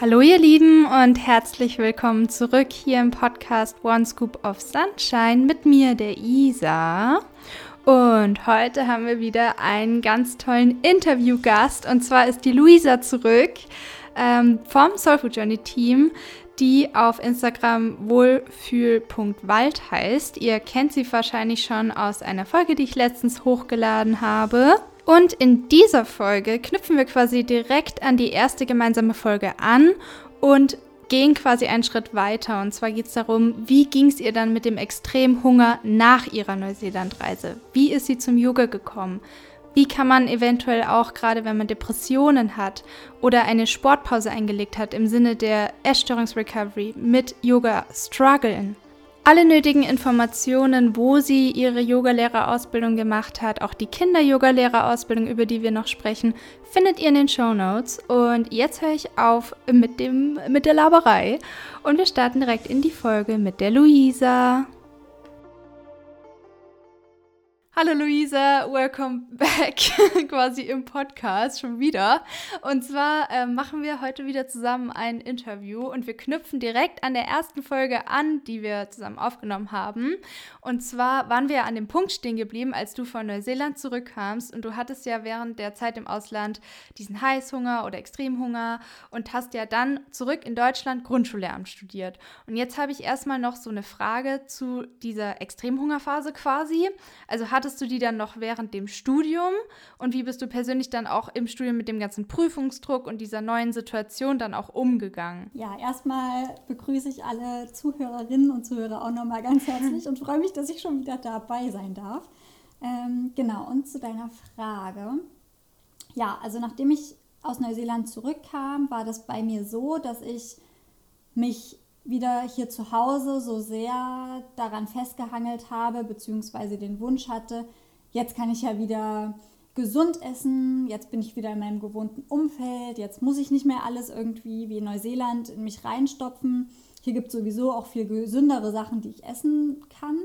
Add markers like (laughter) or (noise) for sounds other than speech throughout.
Hallo ihr Lieben und herzlich willkommen zurück hier im Podcast One Scoop of Sunshine mit mir, der Isa. Und heute haben wir wieder einen ganz tollen Interviewgast und zwar ist die Luisa zurück ähm, vom Soulful Journey Team, die auf Instagram wohlfühl.wald heißt. Ihr kennt sie wahrscheinlich schon aus einer Folge, die ich letztens hochgeladen habe. Und in dieser Folge knüpfen wir quasi direkt an die erste gemeinsame Folge an und gehen quasi einen Schritt weiter. Und zwar geht es darum, wie ging es ihr dann mit dem Extremhunger nach ihrer Neuseelandreise? Wie ist sie zum Yoga gekommen? Wie kann man eventuell auch, gerade wenn man Depressionen hat oder eine Sportpause eingelegt hat, im Sinne der Essstörungsrecovery mit Yoga strugglen? Alle nötigen Informationen, wo sie ihre Yogalehrerausbildung gemacht hat, auch die Kinder-Yogalehrerausbildung, über die wir noch sprechen, findet ihr in den Show Notes. Und jetzt höre ich auf mit, dem, mit der Laberei und wir starten direkt in die Folge mit der Luisa. Hallo Luisa, welcome (laughs) back quasi im Podcast schon wieder. Und zwar äh, machen wir heute wieder zusammen ein Interview und wir knüpfen direkt an der ersten Folge an, die wir zusammen aufgenommen haben. Und zwar waren wir an dem Punkt stehen geblieben, als du von Neuseeland zurückkamst und du hattest ja während der Zeit im Ausland diesen Heißhunger oder Extremhunger und hast ja dann zurück in Deutschland Grundschullehramt studiert. Und jetzt habe ich erstmal noch so eine Frage zu dieser Extremhungerphase quasi. Also hattest hattest du die dann noch während dem Studium und wie bist du persönlich dann auch im Studium mit dem ganzen Prüfungsdruck und dieser neuen Situation dann auch umgegangen? Ja, erstmal begrüße ich alle Zuhörerinnen und Zuhörer auch nochmal ganz herzlich und freue mich, dass ich schon wieder dabei sein darf. Ähm, genau, und zu deiner Frage. Ja, also nachdem ich aus Neuseeland zurückkam, war das bei mir so, dass ich mich wieder hier zu Hause so sehr daran festgehangelt habe, beziehungsweise den Wunsch hatte, jetzt kann ich ja wieder gesund essen, jetzt bin ich wieder in meinem gewohnten Umfeld, jetzt muss ich nicht mehr alles irgendwie wie in Neuseeland in mich reinstopfen. Hier gibt es sowieso auch viel gesündere Sachen, die ich essen kann.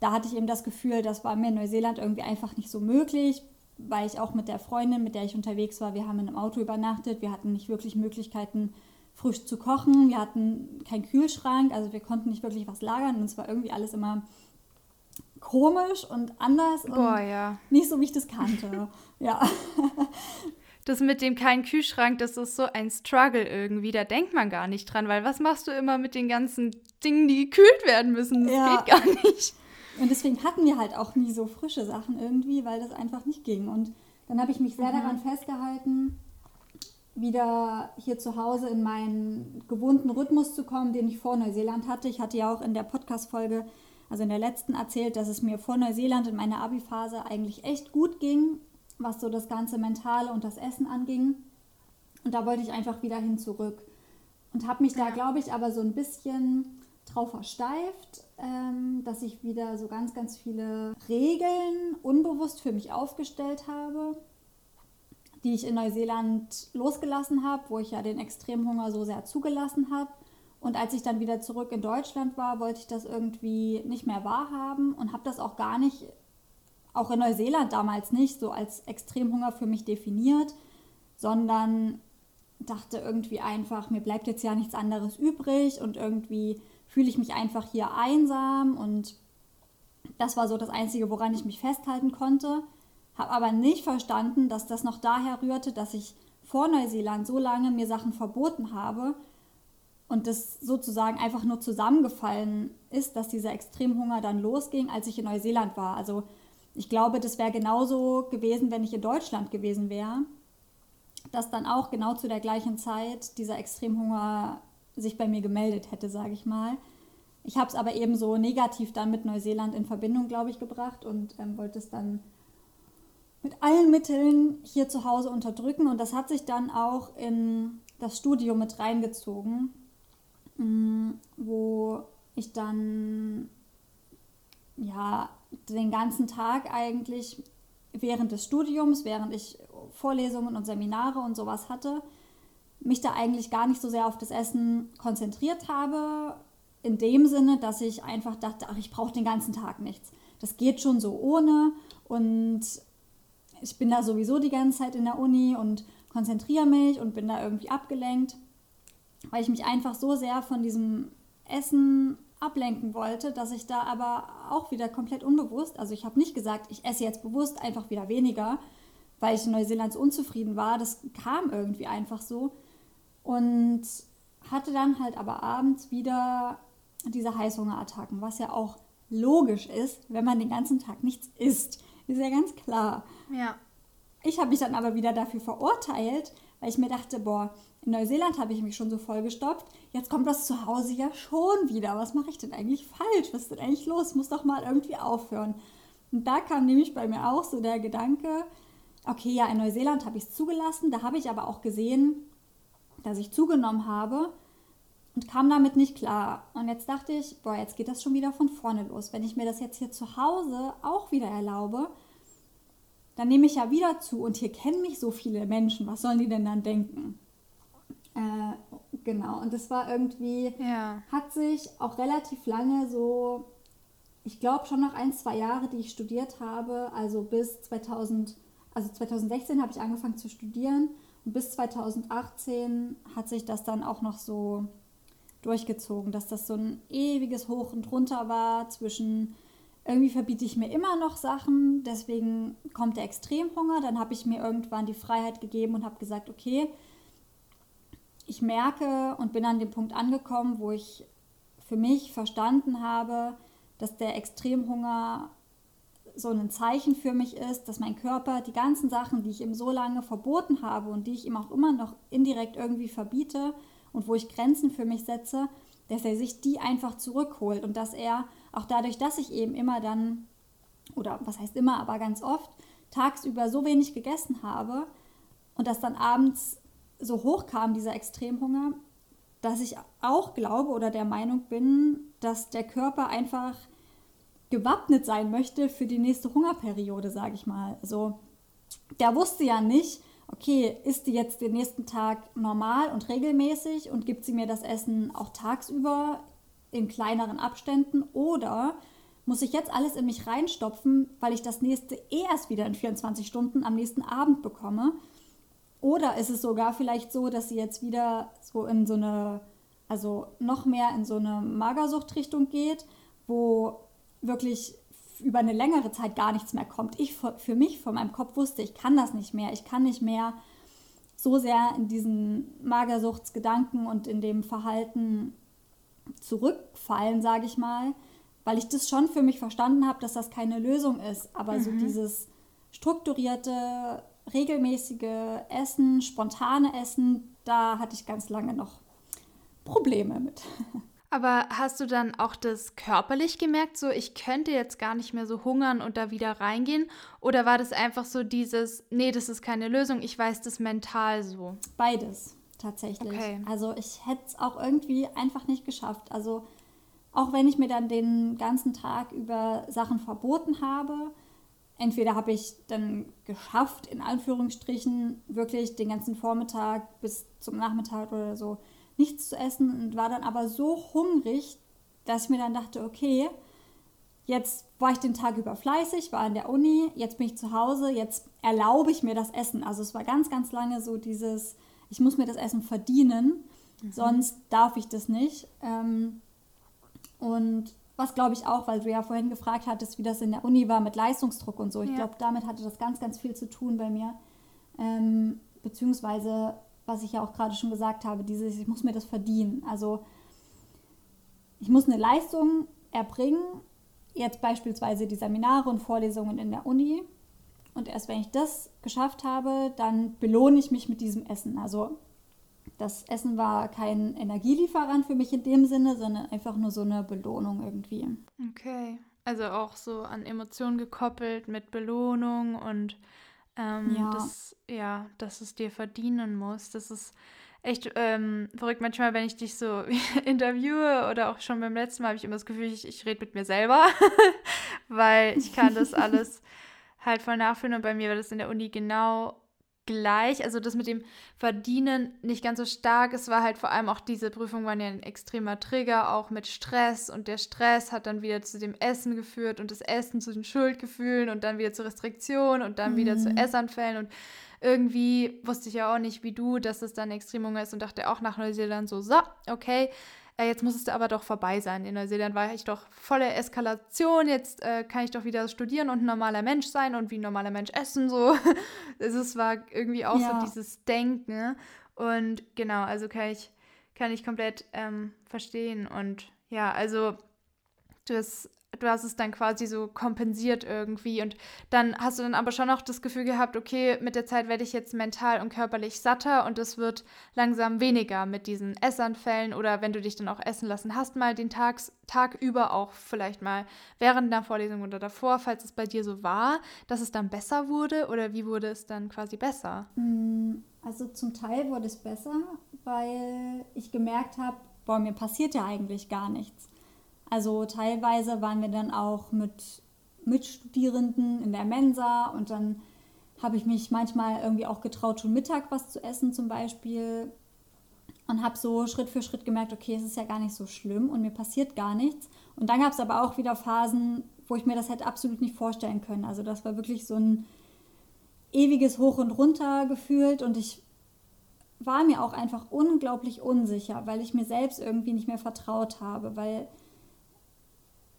Da hatte ich eben das Gefühl, das war mir in Neuseeland irgendwie einfach nicht so möglich, weil ich auch mit der Freundin, mit der ich unterwegs war, wir haben in einem Auto übernachtet, wir hatten nicht wirklich Möglichkeiten, frisch zu kochen. Wir hatten keinen Kühlschrank, also wir konnten nicht wirklich was lagern und es war irgendwie alles immer komisch und anders Boah, und ja. nicht so, wie ich das kannte. (laughs) ja. Das mit dem keinen Kühlschrank, das ist so ein Struggle irgendwie. Da denkt man gar nicht dran, weil was machst du immer mit den ganzen Dingen, die gekühlt werden müssen? Das ja. geht gar nicht. Und deswegen hatten wir halt auch nie so frische Sachen irgendwie, weil das einfach nicht ging. Und dann habe ich mich sehr mhm. daran festgehalten, wieder hier zu Hause in meinen gewohnten Rhythmus zu kommen, den ich vor Neuseeland hatte. Ich hatte ja auch in der Podcast-Folge, also in der letzten, erzählt, dass es mir vor Neuseeland in meiner Abi-Phase eigentlich echt gut ging, was so das ganze Mentale und das Essen anging. Und da wollte ich einfach wieder hin zurück. Und habe mich da, glaube ich, aber so ein bisschen drauf versteift, ähm, dass ich wieder so ganz, ganz viele Regeln unbewusst für mich aufgestellt habe die ich in Neuseeland losgelassen habe, wo ich ja den Extremhunger so sehr zugelassen habe. Und als ich dann wieder zurück in Deutschland war, wollte ich das irgendwie nicht mehr wahrhaben und habe das auch gar nicht, auch in Neuseeland damals nicht, so als Extremhunger für mich definiert, sondern dachte irgendwie einfach, mir bleibt jetzt ja nichts anderes übrig und irgendwie fühle ich mich einfach hier einsam und das war so das Einzige, woran ich mich festhalten konnte habe aber nicht verstanden, dass das noch daher rührte, dass ich vor Neuseeland so lange mir Sachen verboten habe und das sozusagen einfach nur zusammengefallen ist, dass dieser Extremhunger dann losging, als ich in Neuseeland war. Also ich glaube, das wäre genauso gewesen, wenn ich in Deutschland gewesen wäre, dass dann auch genau zu der gleichen Zeit dieser Extremhunger sich bei mir gemeldet hätte, sage ich mal. Ich habe es aber eben so negativ dann mit Neuseeland in Verbindung, glaube ich, gebracht und ähm, wollte es dann mit allen Mitteln hier zu Hause unterdrücken. Und das hat sich dann auch in das Studio mit reingezogen, mm, wo ich dann ja den ganzen Tag eigentlich während des Studiums, während ich Vorlesungen und Seminare und sowas hatte, mich da eigentlich gar nicht so sehr auf das Essen konzentriert habe, in dem Sinne, dass ich einfach dachte, ach, ich brauche den ganzen Tag nichts. Das geht schon so ohne. Und ich bin da sowieso die ganze Zeit in der Uni und konzentriere mich und bin da irgendwie abgelenkt. weil ich mich einfach so sehr von diesem Essen ablenken wollte, dass ich da aber auch wieder komplett unbewusst, also ich habe nicht gesagt, ich esse jetzt bewusst einfach wieder weniger, weil ich in Neuseeland so unzufrieden war. Das kam irgendwie einfach so. Und hatte dann halt aber abends wieder diese Heißhungerattacken, was ja auch logisch ist, wenn man den ganzen Tag nichts isst. Ist ja ganz klar. Ja. Ich habe mich dann aber wieder dafür verurteilt, weil ich mir dachte, boah, in Neuseeland habe ich mich schon so vollgestopft. Jetzt kommt das zu Hause ja schon wieder. Was mache ich denn eigentlich falsch? Was ist denn eigentlich los? Muss doch mal irgendwie aufhören. Und da kam nämlich bei mir auch so der Gedanke, okay, ja, in Neuseeland habe ich es zugelassen. Da habe ich aber auch gesehen, dass ich zugenommen habe und kam damit nicht klar. Und jetzt dachte ich, boah, jetzt geht das schon wieder von vorne los. Wenn ich mir das jetzt hier zu Hause auch wieder erlaube, dann nehme ich ja wieder zu und hier kennen mich so viele Menschen. Was sollen die denn dann denken? Äh, genau, und das war irgendwie, ja. hat sich auch relativ lange so, ich glaube schon noch ein, zwei Jahre, die ich studiert habe, also bis 2000, also 2016 habe ich angefangen zu studieren und bis 2018 hat sich das dann auch noch so durchgezogen, dass das so ein ewiges Hoch und Runter war zwischen irgendwie verbiete ich mir immer noch Sachen, deswegen kommt der Extremhunger. Dann habe ich mir irgendwann die Freiheit gegeben und habe gesagt, okay, ich merke und bin an dem Punkt angekommen, wo ich für mich verstanden habe, dass der Extremhunger so ein Zeichen für mich ist, dass mein Körper die ganzen Sachen, die ich ihm so lange verboten habe und die ich ihm auch immer noch indirekt irgendwie verbiete und wo ich Grenzen für mich setze, dass er sich die einfach zurückholt und dass er auch dadurch, dass ich eben immer dann, oder was heißt immer, aber ganz oft, tagsüber so wenig gegessen habe und dass dann abends so hoch kam, dieser Extremhunger, dass ich auch glaube oder der Meinung bin, dass der Körper einfach gewappnet sein möchte für die nächste Hungerperiode, sage ich mal. Also der wusste ja nicht, okay, isst die jetzt den nächsten Tag normal und regelmäßig und gibt sie mir das Essen auch tagsüber in kleineren Abständen oder muss ich jetzt alles in mich reinstopfen, weil ich das nächste eh erst wieder in 24 Stunden am nächsten Abend bekomme? Oder ist es sogar vielleicht so, dass sie jetzt wieder so in so eine, also noch mehr in so eine Magersuchtrichtung geht, wo wirklich über eine längere Zeit gar nichts mehr kommt. Ich für mich von meinem Kopf wusste, ich kann das nicht mehr. Ich kann nicht mehr so sehr in diesen Magersuchtsgedanken und in dem Verhalten zurückfallen, sage ich mal, weil ich das schon für mich verstanden habe, dass das keine Lösung ist. Aber mhm. so dieses strukturierte, regelmäßige Essen, spontane Essen, da hatte ich ganz lange noch Probleme mit. (laughs) Aber hast du dann auch das körperlich gemerkt, so ich könnte jetzt gar nicht mehr so hungern und da wieder reingehen? Oder war das einfach so dieses, nee, das ist keine Lösung, ich weiß das mental so? Beides, tatsächlich. Okay. Also ich hätte es auch irgendwie einfach nicht geschafft. Also auch wenn ich mir dann den ganzen Tag über Sachen verboten habe, entweder habe ich dann geschafft, in Anführungsstrichen, wirklich den ganzen Vormittag bis zum Nachmittag oder so nichts zu essen und war dann aber so hungrig, dass ich mir dann dachte, okay, jetzt war ich den Tag über fleißig, war in der Uni, jetzt bin ich zu Hause, jetzt erlaube ich mir das Essen. Also es war ganz, ganz lange so dieses, ich muss mir das Essen verdienen, mhm. sonst darf ich das nicht. Ähm, und was glaube ich auch, weil du ja vorhin gefragt hattest, wie das in der Uni war mit Leistungsdruck und so. Ich ja. glaube, damit hatte das ganz, ganz viel zu tun bei mir. Ähm, beziehungsweise was ich ja auch gerade schon gesagt habe, dieses, ich muss mir das verdienen. Also ich muss eine Leistung erbringen, jetzt beispielsweise die Seminare und Vorlesungen in der Uni. Und erst wenn ich das geschafft habe, dann belohne ich mich mit diesem Essen. Also das Essen war kein Energielieferant für mich in dem Sinne, sondern einfach nur so eine Belohnung irgendwie. Okay. Also auch so an Emotionen gekoppelt mit Belohnung und ähm, ja. Dass, ja, dass es dir verdienen muss. Das ist echt ähm, verrückt. Manchmal, wenn ich dich so (laughs) interviewe oder auch schon beim letzten Mal, habe ich immer das Gefühl, ich, ich rede mit mir selber, (laughs) weil ich kann das (laughs) alles halt voll nachfühlen. Und bei mir war das in der Uni genau gleich. Also das mit dem Verdienen nicht ganz so stark. Es war halt vor allem auch diese Prüfung waren ja ein extremer Trigger, auch mit Stress. Und der Stress hat dann wieder zu dem Essen geführt und das Essen zu den Schuldgefühlen und dann wieder zu Restriktionen und dann mhm. wieder zu mhm. Essanfällen. Und irgendwie wusste ich ja auch nicht, wie du, dass es dann Extremhunger ist und dachte auch nach Neuseeland so, so, okay, äh, jetzt muss es aber doch vorbei sein. In Neuseeland war ich doch volle Eskalation, jetzt äh, kann ich doch wieder studieren und ein normaler Mensch sein und wie ein normaler Mensch essen, so. (laughs) Es war irgendwie auch ja. so dieses Denken. Und genau, also kann ich, kann ich komplett ähm, verstehen. Und ja, also das du hast es dann quasi so kompensiert irgendwie und dann hast du dann aber schon auch das Gefühl gehabt, okay, mit der Zeit werde ich jetzt mental und körperlich satter und es wird langsam weniger mit diesen Essanfällen oder wenn du dich dann auch essen lassen hast, mal den Tags, Tag über auch vielleicht mal während der Vorlesung oder davor, falls es bei dir so war, dass es dann besser wurde oder wie wurde es dann quasi besser? Mm, also zum Teil wurde es besser, weil ich gemerkt habe, boah, mir passiert ja eigentlich gar nichts. Also teilweise waren wir dann auch mit Mitstudierenden in der Mensa und dann habe ich mich manchmal irgendwie auch getraut, schon Mittag was zu essen zum Beispiel und habe so Schritt für Schritt gemerkt, okay, es ist ja gar nicht so schlimm und mir passiert gar nichts. Und dann gab es aber auch wieder Phasen, wo ich mir das hätte absolut nicht vorstellen können. Also das war wirklich so ein ewiges Hoch und Runter gefühlt und ich war mir auch einfach unglaublich unsicher, weil ich mir selbst irgendwie nicht mehr vertraut habe, weil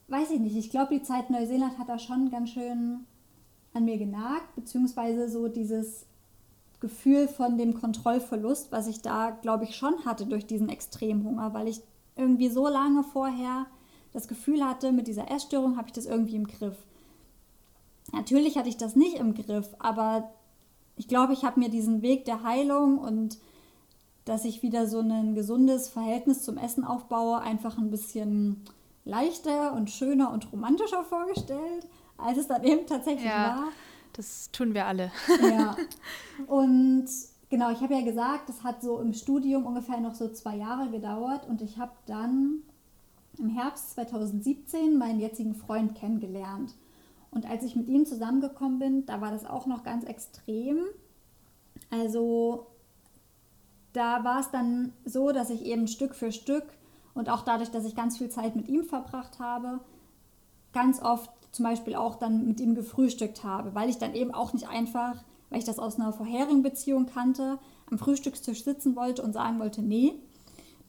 weiß ich nicht, ich glaube, die Zeit Neuseeland hat da schon ganz schön an mir genagt, beziehungsweise so dieses Gefühl von dem Kontrollverlust, was ich da, glaube ich, schon hatte durch diesen Extremhunger, weil ich irgendwie so lange vorher das Gefühl hatte, mit dieser Essstörung habe ich das irgendwie im Griff. Natürlich hatte ich das nicht im Griff, aber ich glaube, ich habe mir diesen Weg der Heilung und dass ich wieder so ein gesundes Verhältnis zum Essen aufbaue, einfach ein bisschen leichter und schöner und romantischer vorgestellt, als es dann eben tatsächlich ja, war. Das tun wir alle. Ja. (laughs) Und genau, ich habe ja gesagt, das hat so im Studium ungefähr noch so zwei Jahre gedauert und ich habe dann im Herbst 2017 meinen jetzigen Freund kennengelernt. Und als ich mit ihm zusammengekommen bin, da war das auch noch ganz extrem. Also da war es dann so, dass ich eben Stück für Stück und auch dadurch, dass ich ganz viel Zeit mit ihm verbracht habe, ganz oft zum Beispiel auch dann mit ihm gefrühstückt habe, weil ich dann eben auch nicht einfach, weil ich das aus einer vorherigen Beziehung kannte, am Frühstückstisch sitzen wollte und sagen wollte, nee,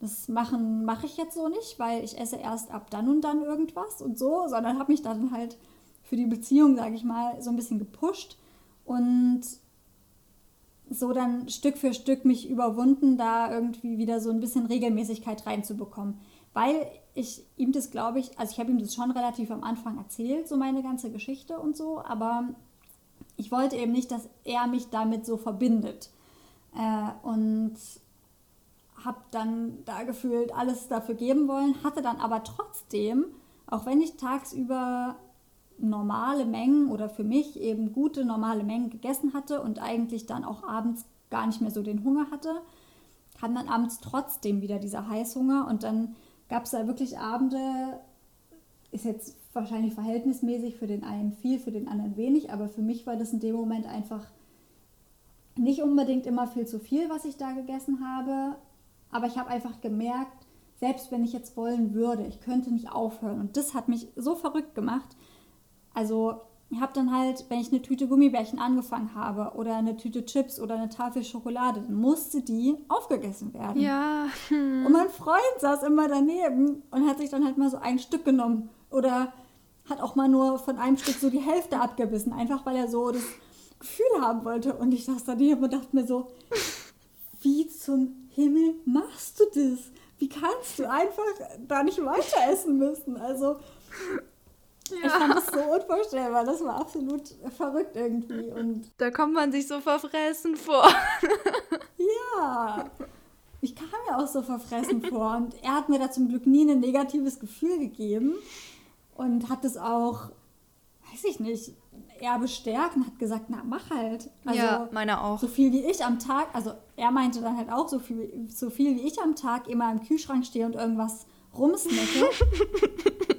das machen mache ich jetzt so nicht, weil ich esse erst ab dann und dann irgendwas und so, sondern habe mich dann halt für die Beziehung, sage ich mal, so ein bisschen gepusht. Und so dann Stück für Stück mich überwunden, da irgendwie wieder so ein bisschen Regelmäßigkeit reinzubekommen. Weil ich ihm das, glaube ich, also ich habe ihm das schon relativ am Anfang erzählt, so meine ganze Geschichte und so, aber ich wollte eben nicht, dass er mich damit so verbindet. Äh, und habe dann da gefühlt alles dafür geben wollen, hatte dann aber trotzdem, auch wenn ich tagsüber normale Mengen oder für mich eben gute normale Mengen gegessen hatte und eigentlich dann auch abends gar nicht mehr so den Hunger hatte, kam dann abends trotzdem wieder dieser Heißhunger und dann gab es da wirklich Abende, ist jetzt wahrscheinlich verhältnismäßig für den einen viel, für den anderen wenig, aber für mich war das in dem Moment einfach nicht unbedingt immer viel zu viel, was ich da gegessen habe, aber ich habe einfach gemerkt, selbst wenn ich jetzt wollen würde, ich könnte nicht aufhören und das hat mich so verrückt gemacht, also ich habe dann halt, wenn ich eine Tüte Gummibärchen angefangen habe oder eine Tüte Chips oder eine Tafel Schokolade, dann musste die aufgegessen werden. Ja. Hm. (laughs) Und mein Freund saß immer daneben und hat sich dann halt mal so ein Stück genommen oder hat auch mal nur von einem Stück so die Hälfte abgebissen, einfach weil er so das Gefühl haben wollte. Und ich saß daneben und dachte mir so, wie zum Himmel machst du das? Wie kannst du einfach da nicht weiter essen müssen? Also ja. Ich fand das so unvorstellbar. Das war absolut verrückt irgendwie. Und da kommt man sich so verfressen vor. (laughs) ja. Ich kam mir auch so verfressen vor. Und er hat mir da zum Glück nie ein negatives Gefühl gegeben. Und hat es auch, weiß ich nicht, eher bestärkt und hat gesagt, na, mach halt. Also, ja, meiner auch. So viel wie ich am Tag, also er meinte dann halt auch, so viel, so viel wie ich am Tag immer im Kühlschrank stehe und irgendwas rumsnacke. (laughs)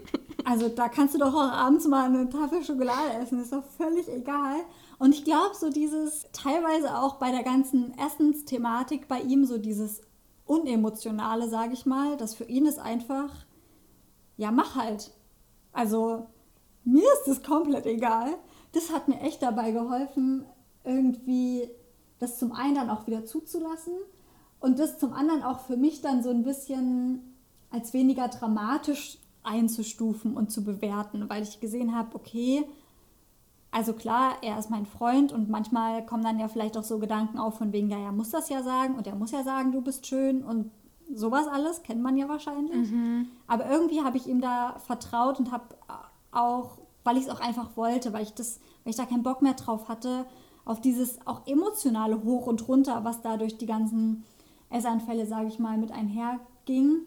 Also da kannst du doch auch abends mal eine Tafel Schokolade essen, ist doch völlig egal. Und ich glaube, so dieses, teilweise auch bei der ganzen Essensthematik bei ihm, so dieses Unemotionale, sage ich mal, dass für ihn ist einfach, ja, mach halt. Also, mir ist es komplett egal. Das hat mir echt dabei geholfen, irgendwie das zum einen dann auch wieder zuzulassen und das zum anderen auch für mich dann so ein bisschen als weniger dramatisch einzustufen und zu bewerten, weil ich gesehen habe, okay, also klar, er ist mein Freund und manchmal kommen dann ja vielleicht auch so Gedanken auf von wegen, ja, er muss das ja sagen und er muss ja sagen, du bist schön und sowas alles, kennt man ja wahrscheinlich. Mhm. Aber irgendwie habe ich ihm da vertraut und habe auch, weil ich es auch einfach wollte, weil ich das, weil ich da keinen Bock mehr drauf hatte, auf dieses auch emotionale Hoch und Runter, was da durch die ganzen Essanfälle, sage ich mal, mit einherging.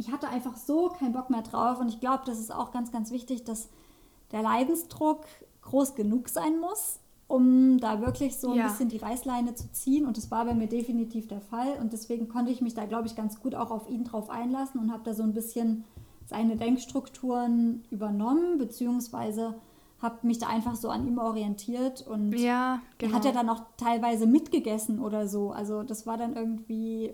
Ich hatte einfach so keinen Bock mehr drauf und ich glaube, das ist auch ganz, ganz wichtig, dass der Leidensdruck groß genug sein muss, um da wirklich so ein ja. bisschen die Reißleine zu ziehen. Und das war bei mir definitiv der Fall. Und deswegen konnte ich mich da, glaube ich, ganz gut auch auf ihn drauf einlassen und habe da so ein bisschen seine Denkstrukturen übernommen, beziehungsweise habe mich da einfach so an ihm orientiert und ja, genau. hat ja dann auch teilweise mitgegessen oder so. Also das war dann irgendwie,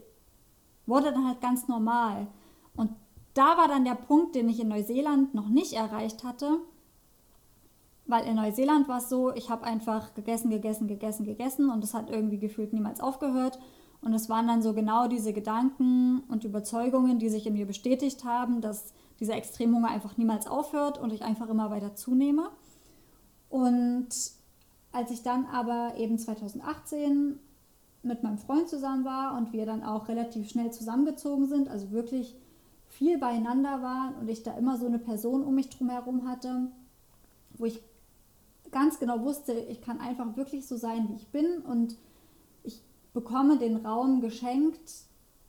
wurde dann halt ganz normal. Und da war dann der Punkt, den ich in Neuseeland noch nicht erreicht hatte, weil in Neuseeland war es so, ich habe einfach gegessen, gegessen, gegessen, gegessen und es hat irgendwie gefühlt niemals aufgehört. Und es waren dann so genau diese Gedanken und Überzeugungen, die sich in mir bestätigt haben, dass dieser Extremhunger einfach niemals aufhört und ich einfach immer weiter zunehme. Und als ich dann aber eben 2018 mit meinem Freund zusammen war und wir dann auch relativ schnell zusammengezogen sind, also wirklich viel beieinander waren und ich da immer so eine Person um mich drum herum hatte, wo ich ganz genau wusste, ich kann einfach wirklich so sein, wie ich bin und ich bekomme den Raum geschenkt,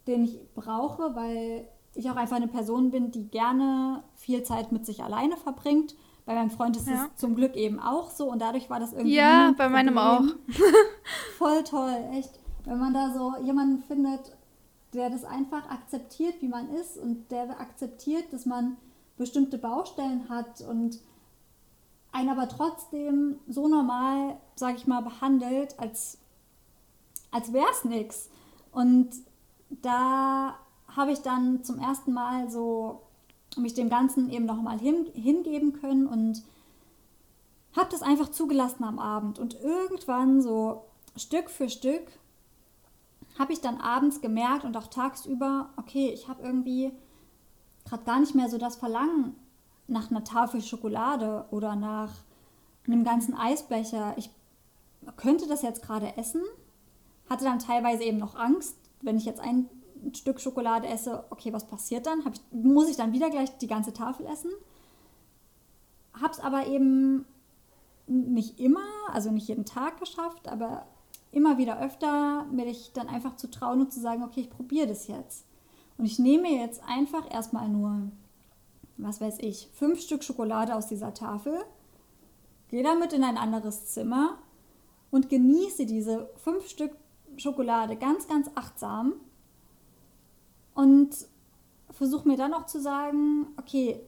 den ich brauche, weil ich auch einfach eine Person bin, die gerne viel Zeit mit sich alleine verbringt. Bei meinem Freund ist ja. es zum Glück eben auch so und dadurch war das irgendwie. Ja, bei meinem auch. (laughs) Voll toll, echt. Wenn man da so jemanden findet, der das einfach akzeptiert, wie man ist und der akzeptiert, dass man bestimmte Baustellen hat und einen aber trotzdem so normal, sag ich mal, behandelt, als, als wäre es nichts. Und da habe ich dann zum ersten Mal so mich dem Ganzen eben nochmal hin, hingeben können und habe das einfach zugelassen am Abend. Und irgendwann so Stück für Stück habe ich dann abends gemerkt und auch tagsüber, okay, ich habe irgendwie gerade gar nicht mehr so das Verlangen nach einer Tafel Schokolade oder nach einem ganzen Eisbecher. Ich könnte das jetzt gerade essen, hatte dann teilweise eben noch Angst, wenn ich jetzt ein Stück Schokolade esse, okay, was passiert dann? Ich, muss ich dann wieder gleich die ganze Tafel essen? Hab's aber eben nicht immer, also nicht jeden Tag geschafft, aber immer wieder öfter, mir dann einfach zu trauen und zu sagen, okay, ich probiere das jetzt. Und ich nehme jetzt einfach erstmal nur was weiß ich, fünf Stück Schokolade aus dieser Tafel, gehe damit in ein anderes Zimmer und genieße diese fünf Stück Schokolade ganz, ganz achtsam und versuche mir dann auch zu sagen, okay,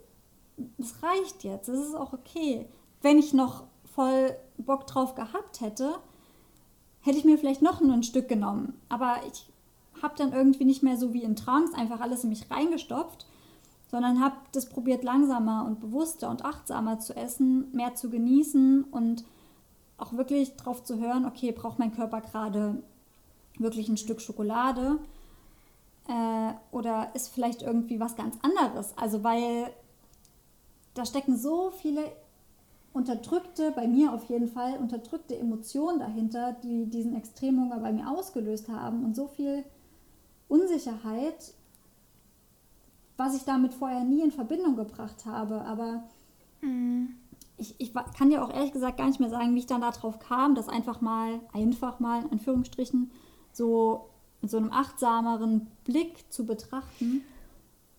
das reicht jetzt, das ist auch okay. Wenn ich noch voll Bock drauf gehabt hätte, hätte ich mir vielleicht noch ein Stück genommen. Aber ich habe dann irgendwie nicht mehr so wie in Trance einfach alles in mich reingestopft sondern habe das probiert langsamer und bewusster und achtsamer zu essen, mehr zu genießen und auch wirklich darauf zu hören, okay, braucht mein Körper gerade wirklich ein Stück Schokolade äh, oder ist vielleicht irgendwie was ganz anderes. Also weil da stecken so viele unterdrückte, bei mir auf jeden Fall, unterdrückte Emotionen dahinter, die diesen Extremhunger bei mir ausgelöst haben und so viel Unsicherheit was ich damit vorher nie in Verbindung gebracht habe. Aber mhm. ich, ich kann dir auch ehrlich gesagt gar nicht mehr sagen, wie ich dann darauf kam, das einfach mal, einfach mal in Anführungsstrichen, so mit so einem achtsameren Blick zu betrachten.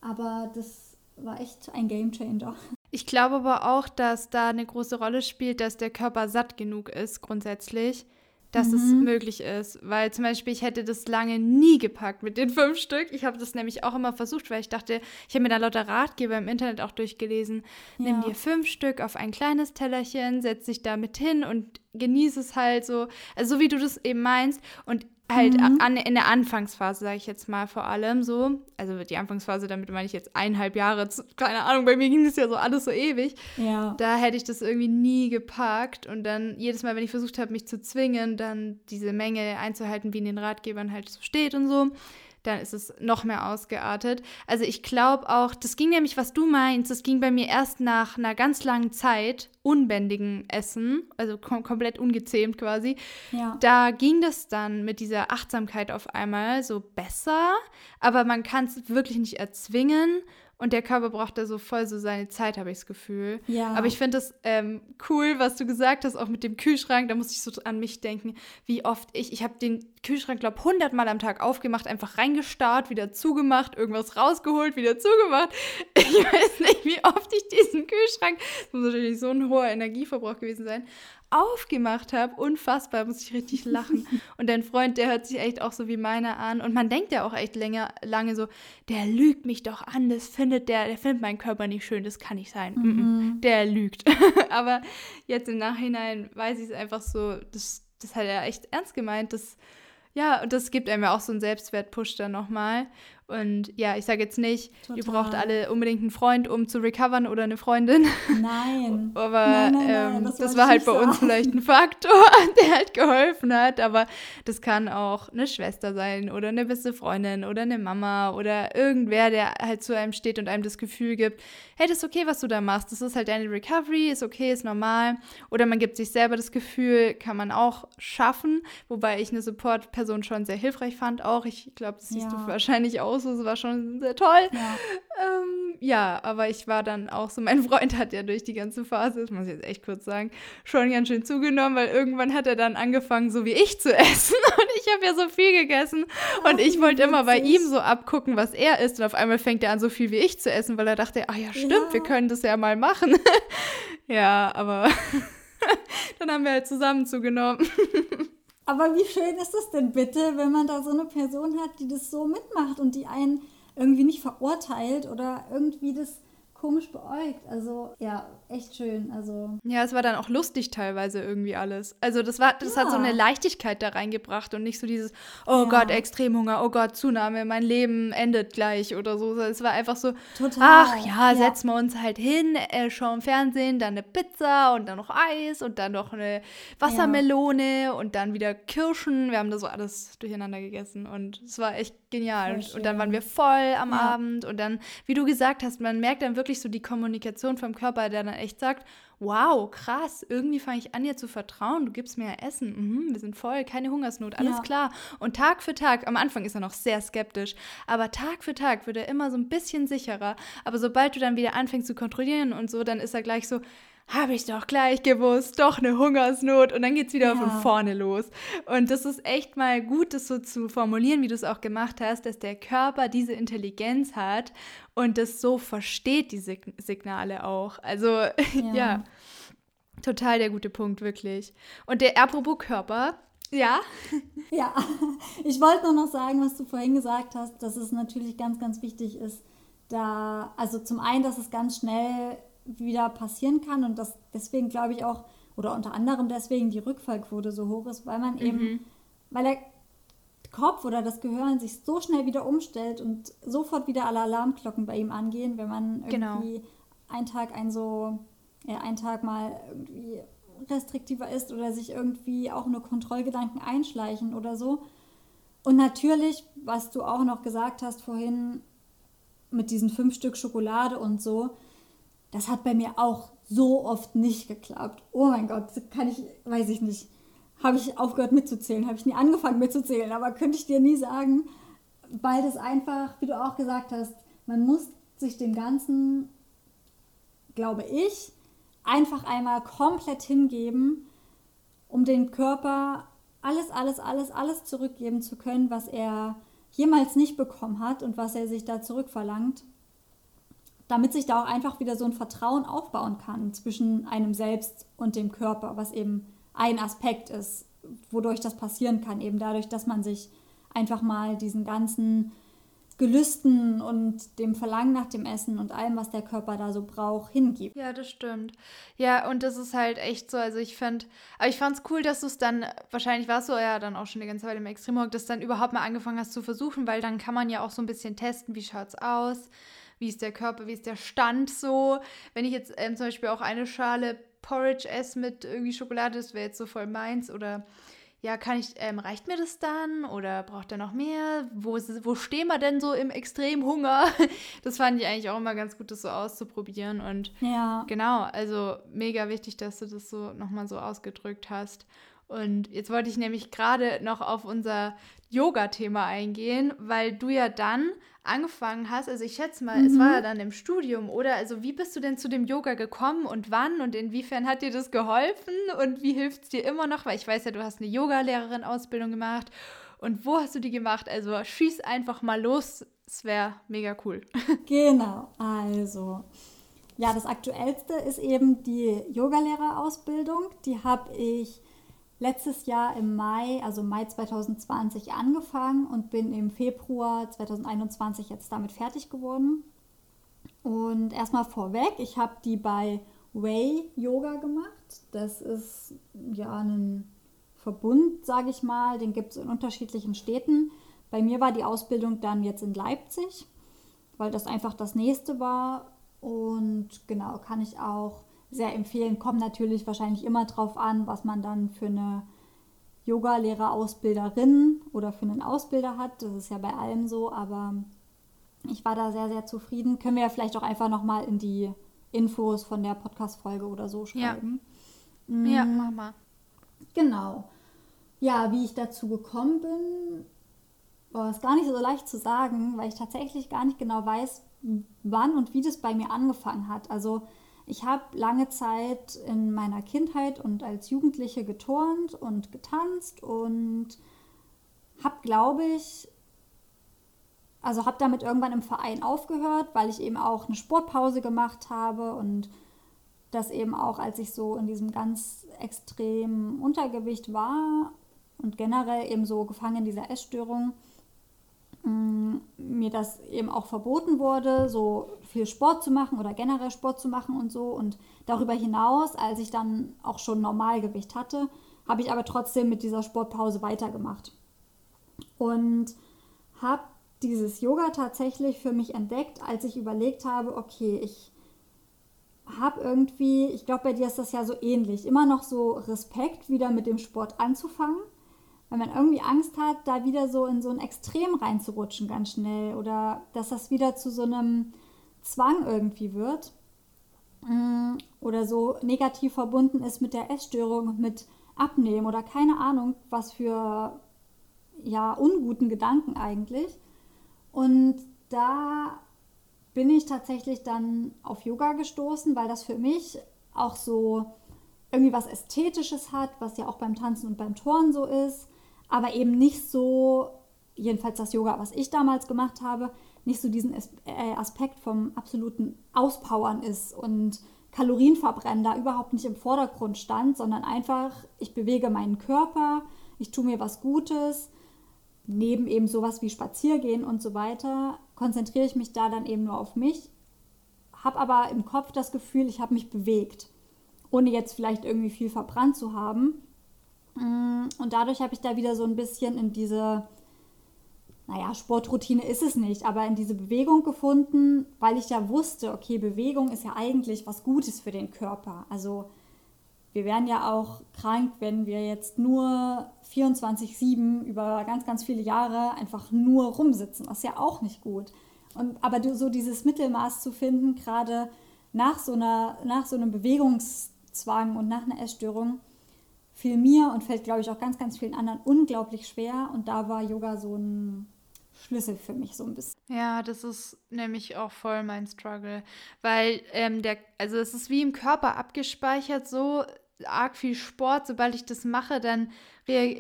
Aber das war echt ein Game Changer. Ich glaube aber auch, dass da eine große Rolle spielt, dass der Körper satt genug ist, grundsätzlich dass mhm. es möglich ist. Weil zum Beispiel, ich hätte das lange nie gepackt mit den (laughs) fünf Stück. Ich habe das nämlich auch immer versucht, weil ich dachte, ich habe mir da lauter Ratgeber im Internet auch durchgelesen. Ja. Nimm dir fünf Stück auf ein kleines Tellerchen, setz dich damit hin und genieße es halt so, also so wie du das eben meinst und halt mhm. an, in der Anfangsphase, sage ich jetzt mal vor allem so, also die Anfangsphase, damit meine ich jetzt eineinhalb Jahre, keine Ahnung, bei mir ging das ja so alles so ewig. Ja. Da hätte ich das irgendwie nie gepackt und dann jedes Mal, wenn ich versucht habe, mich zu zwingen, dann diese Menge einzuhalten, wie in den Ratgebern halt so steht und so, dann ist es noch mehr ausgeartet. Also ich glaube auch, das ging nämlich, was du meinst, das ging bei mir erst nach einer ganz langen Zeit unbändigen Essen, also kom komplett ungezähmt quasi. Ja. Da ging das dann mit dieser Achtsamkeit auf einmal so besser, aber man kann es wirklich nicht erzwingen. Und der Körper braucht da so voll so seine Zeit, habe ich das Gefühl. Ja. Aber ich finde das ähm, cool, was du gesagt hast, auch mit dem Kühlschrank. Da muss ich so an mich denken, wie oft ich, ich habe den Kühlschrank, glaube ich, 100 Mal am Tag aufgemacht, einfach reingestarrt, wieder zugemacht, irgendwas rausgeholt, wieder zugemacht. (laughs) Ich weiß nicht, wie oft ich diesen Kühlschrank, das muss natürlich so ein hoher Energieverbrauch gewesen sein, aufgemacht habe. Unfassbar, muss ich richtig lachen. (laughs) Und dein Freund, der hört sich echt auch so wie meiner an. Und man denkt ja auch echt länger, lange so, der lügt mich doch an, das findet der, der findet meinen Körper nicht schön, das kann nicht sein. Mhm. Der lügt. (laughs) Aber jetzt im Nachhinein weiß ich es einfach so, das, das hat er echt ernst gemeint, das ja, und das gibt einem ja auch so einen Selbstwert-Push dann nochmal. Und ja, ich sage jetzt nicht, Total. ihr braucht alle unbedingt einen Freund, um zu recovern oder eine Freundin. Nein. (laughs) Aber nein, nein, nein, ähm, das, das war halt bei sagen. uns vielleicht ein (laughs) Faktor, (laughs) der halt geholfen hat. Aber das kann auch eine Schwester sein oder eine beste Freundin oder eine Mama oder irgendwer, der halt zu einem steht und einem das Gefühl gibt, hey, das ist okay, was du da machst. Das ist halt deine Recovery, ist okay, ist normal. Oder man gibt sich selber das Gefühl, kann man auch schaffen. Wobei ich eine Support-Person schon sehr hilfreich fand auch. Ich glaube, das siehst ja. du wahrscheinlich auch so, es war schon sehr toll. Ja. Ähm, ja, aber ich war dann auch so, mein (laughs) Freund hat ja durch die ganze Phase, das muss ich jetzt echt kurz sagen, schon ganz schön zugenommen, weil irgendwann hat er dann angefangen, so wie ich zu (laughs) essen. Und ich habe ja so viel gegessen. Und oh, ich wollte immer bei ihm so abgucken, was er isst. Und auf einmal fängt er an, so viel wie ich zu essen, weil er dachte, ach ja, stimmt, ja. wir können das ja mal machen. (laughs) ja, aber dann haben wir halt zusammen zugenommen. Aber wie schön ist es denn bitte, wenn man da so eine Person hat, die das so mitmacht und die einen irgendwie nicht verurteilt oder irgendwie das komisch beäugt. Also ja, echt schön. Also ja, es war dann auch lustig teilweise irgendwie alles. Also das war, das ja. hat so eine Leichtigkeit da reingebracht und nicht so dieses, oh ja. Gott, Extremhunger, oh Gott, Zunahme, mein Leben endet gleich oder so. Es war einfach so, Total. ach ja, ja. setzen wir uns halt hin, äh, schauen Fernsehen, dann eine Pizza und dann noch Eis und dann noch eine Wassermelone und dann wieder Kirschen. Wir haben da so alles durcheinander gegessen und es war echt genial. Und, und, dann waren wir voll am Abend und dann, wie du gesagt hast, man merkt dann wirklich wirklich so die Kommunikation vom Körper, der dann echt sagt, wow, krass, irgendwie fange ich an, dir zu vertrauen, du gibst mir ja Essen, mhm, wir sind voll, keine Hungersnot, alles ja. klar. Und Tag für Tag, am Anfang ist er noch sehr skeptisch, aber Tag für Tag wird er immer so ein bisschen sicherer. Aber sobald du dann wieder anfängst zu kontrollieren und so, dann ist er gleich so, habe ich doch gleich gewusst, doch eine Hungersnot und dann geht es wieder ja. von vorne los. Und das ist echt mal gut, das so zu formulieren, wie du es auch gemacht hast, dass der Körper diese Intelligenz hat und das so versteht, die Sig Signale auch. Also (laughs) ja. ja. total der gute Punkt, wirklich. Und der apropos Körper, ja. (laughs) Ja, ich wollte nur noch sagen, was du vorhin gesagt hast, dass es natürlich ganz, ganz wichtig ist, da, also zum einen, dass es ganz schnell wieder passieren kann und das deswegen glaube ich auch, oder unter anderem deswegen die Rückfallquote so hoch ist, weil man eben, mhm. weil der Kopf oder das Gehirn sich so schnell wieder umstellt und sofort wieder alle Alarmglocken bei ihm angehen, wenn man genau. irgendwie genau. einen Tag ein so, ja, einen Tag mal irgendwie restriktiver ist oder sich irgendwie auch nur Kontrollgedanken einschleichen oder so. Und natürlich, was du auch noch gesagt hast vorhin mit diesen fünf Stück Schokolade und so, das hat bei mir auch so oft nicht geklappt. Oh mein Gott, kann ich, weiß ich nicht. Habe ich aufgehört mitzuzählen, habe ich nie angefangen mitzuzählen, aber könnte ich dir nie sagen, weil das einfach, wie du auch gesagt hast, man muss sich dem Ganzen, glaube ich, einfach einmal komplett hingeben, um den Körper alles, alles, alles, alles zurückgeben zu können, was er jemals nicht bekommen hat und was er sich da zurückverlangt damit sich da auch einfach wieder so ein Vertrauen aufbauen kann zwischen einem selbst und dem Körper, was eben ein Aspekt ist, wodurch das passieren kann, eben dadurch, dass man sich einfach mal diesen ganzen Gelüsten und dem Verlangen nach dem Essen und allem, was der Körper da so braucht, hingibt. Ja, das stimmt. Ja, und das ist halt echt so. Also ich fand, aber ich fand es cool, dass du es dann, wahrscheinlich warst du ja dann auch schon die ganze Zeit im Extremrock, dass dann überhaupt mal angefangen hast zu versuchen, weil dann kann man ja auch so ein bisschen testen, wie schaut es aus, wie ist der Körper, wie ist der Stand so. Wenn ich jetzt ähm, zum Beispiel auch eine Schale Porridge esse mit irgendwie Schokolade, das wäre jetzt so voll meins oder ja, kann ich, ähm, reicht mir das dann oder braucht er noch mehr? Wo, wo stehen wir denn so im Extremhunger? (laughs) Das fand ich eigentlich auch immer ganz gut, das so auszuprobieren. Und ja. genau, also mega wichtig, dass du das so nochmal so ausgedrückt hast. Und jetzt wollte ich nämlich gerade noch auf unser Yoga-Thema eingehen, weil du ja dann angefangen hast, also ich schätze mal, mhm. es war ja dann im Studium, oder? Also wie bist du denn zu dem Yoga gekommen und wann und inwiefern hat dir das geholfen und wie hilft es dir immer noch? Weil ich weiß ja, du hast eine Yoga-Lehrerin-Ausbildung gemacht und wo hast du die gemacht? Also schieß einfach mal los, es wäre mega cool. (laughs) Genau, also ja, das Aktuellste ist eben die Yogalehrerausbildung. Die habe ich letztes Jahr im Mai, also Mai 2020 angefangen und bin im Februar 2021 jetzt damit fertig geworden. Und erstmal vorweg, ich habe die bei Way Yoga gemacht. Das ist ja ein Verbund, sage ich mal, den gibt es in unterschiedlichen Städten. Bei mir war die Ausbildung dann jetzt in Leipzig, weil das einfach das nächste war. Und genau, kann ich auch sehr empfehlen. Kommt natürlich wahrscheinlich immer drauf an, was man dann für eine Yoga-Lehrer-Ausbilderin oder für einen Ausbilder hat. Das ist ja bei allem so, aber ich war da sehr, sehr zufrieden. Können wir ja vielleicht auch einfach nochmal in die Infos von der Podcast-Folge oder so schreiben. Ja, mm. ja mach mal. Genau. Ja, wie ich dazu gekommen bin, war es gar nicht so leicht zu sagen, weil ich tatsächlich gar nicht genau weiß, wann und wie das bei mir angefangen hat. Also ich habe lange Zeit in meiner Kindheit und als Jugendliche geturnt und getanzt und habe, glaube ich, also habe damit irgendwann im Verein aufgehört, weil ich eben auch eine Sportpause gemacht habe und das eben auch, als ich so in diesem ganz extremen Untergewicht war und generell eben so gefangen in dieser Essstörung, mir das eben auch verboten wurde, so viel Sport zu machen oder generell Sport zu machen und so. Und darüber hinaus, als ich dann auch schon Normalgewicht hatte, habe ich aber trotzdem mit dieser Sportpause weitergemacht. Und habe dieses Yoga tatsächlich für mich entdeckt, als ich überlegt habe, okay, ich habe irgendwie, ich glaube, bei dir ist das ja so ähnlich, immer noch so Respekt, wieder mit dem Sport anzufangen weil man irgendwie Angst hat, da wieder so in so ein Extrem reinzurutschen ganz schnell oder dass das wieder zu so einem Zwang irgendwie wird mm, oder so negativ verbunden ist mit der Essstörung mit Abnehmen oder keine Ahnung, was für ja unguten Gedanken eigentlich. Und da bin ich tatsächlich dann auf Yoga gestoßen, weil das für mich auch so irgendwie was Ästhetisches hat, was ja auch beim Tanzen und beim Turnen so ist aber eben nicht so, jedenfalls das Yoga, was ich damals gemacht habe, nicht so diesen äh, Aspekt vom absoluten Auspowern ist und Kalorienverbrennen da überhaupt nicht im Vordergrund stand, sondern einfach, ich bewege meinen Körper, ich tue mir was Gutes, neben eben sowas wie Spaziergehen und so weiter, konzentriere ich mich da dann eben nur auf mich, habe aber im Kopf das Gefühl, ich habe mich bewegt, ohne jetzt vielleicht irgendwie viel verbrannt zu haben. Mm, und dadurch habe ich da wieder so ein bisschen in diese, naja, Sportroutine ist es nicht, aber in diese Bewegung gefunden, weil ich ja wusste, okay, Bewegung ist ja eigentlich was Gutes für den Körper. Also wir wären ja auch krank, wenn wir jetzt nur 24-7 über ganz, ganz viele Jahre einfach nur rumsitzen. Das ist ja auch nicht gut. Und, aber so dieses Mittelmaß zu finden, gerade nach so, einer, nach so einem Bewegungszwang und nach einer Essstörung, fiel mir und fällt, glaube ich, auch ganz, ganz vielen anderen unglaublich schwer. Und da war Yoga so ein Schlüssel für mich so ein bisschen. Ja, das ist nämlich auch voll mein Struggle, weil ähm, der, also es ist wie im Körper abgespeichert, so arg viel Sport, sobald ich das mache, dann,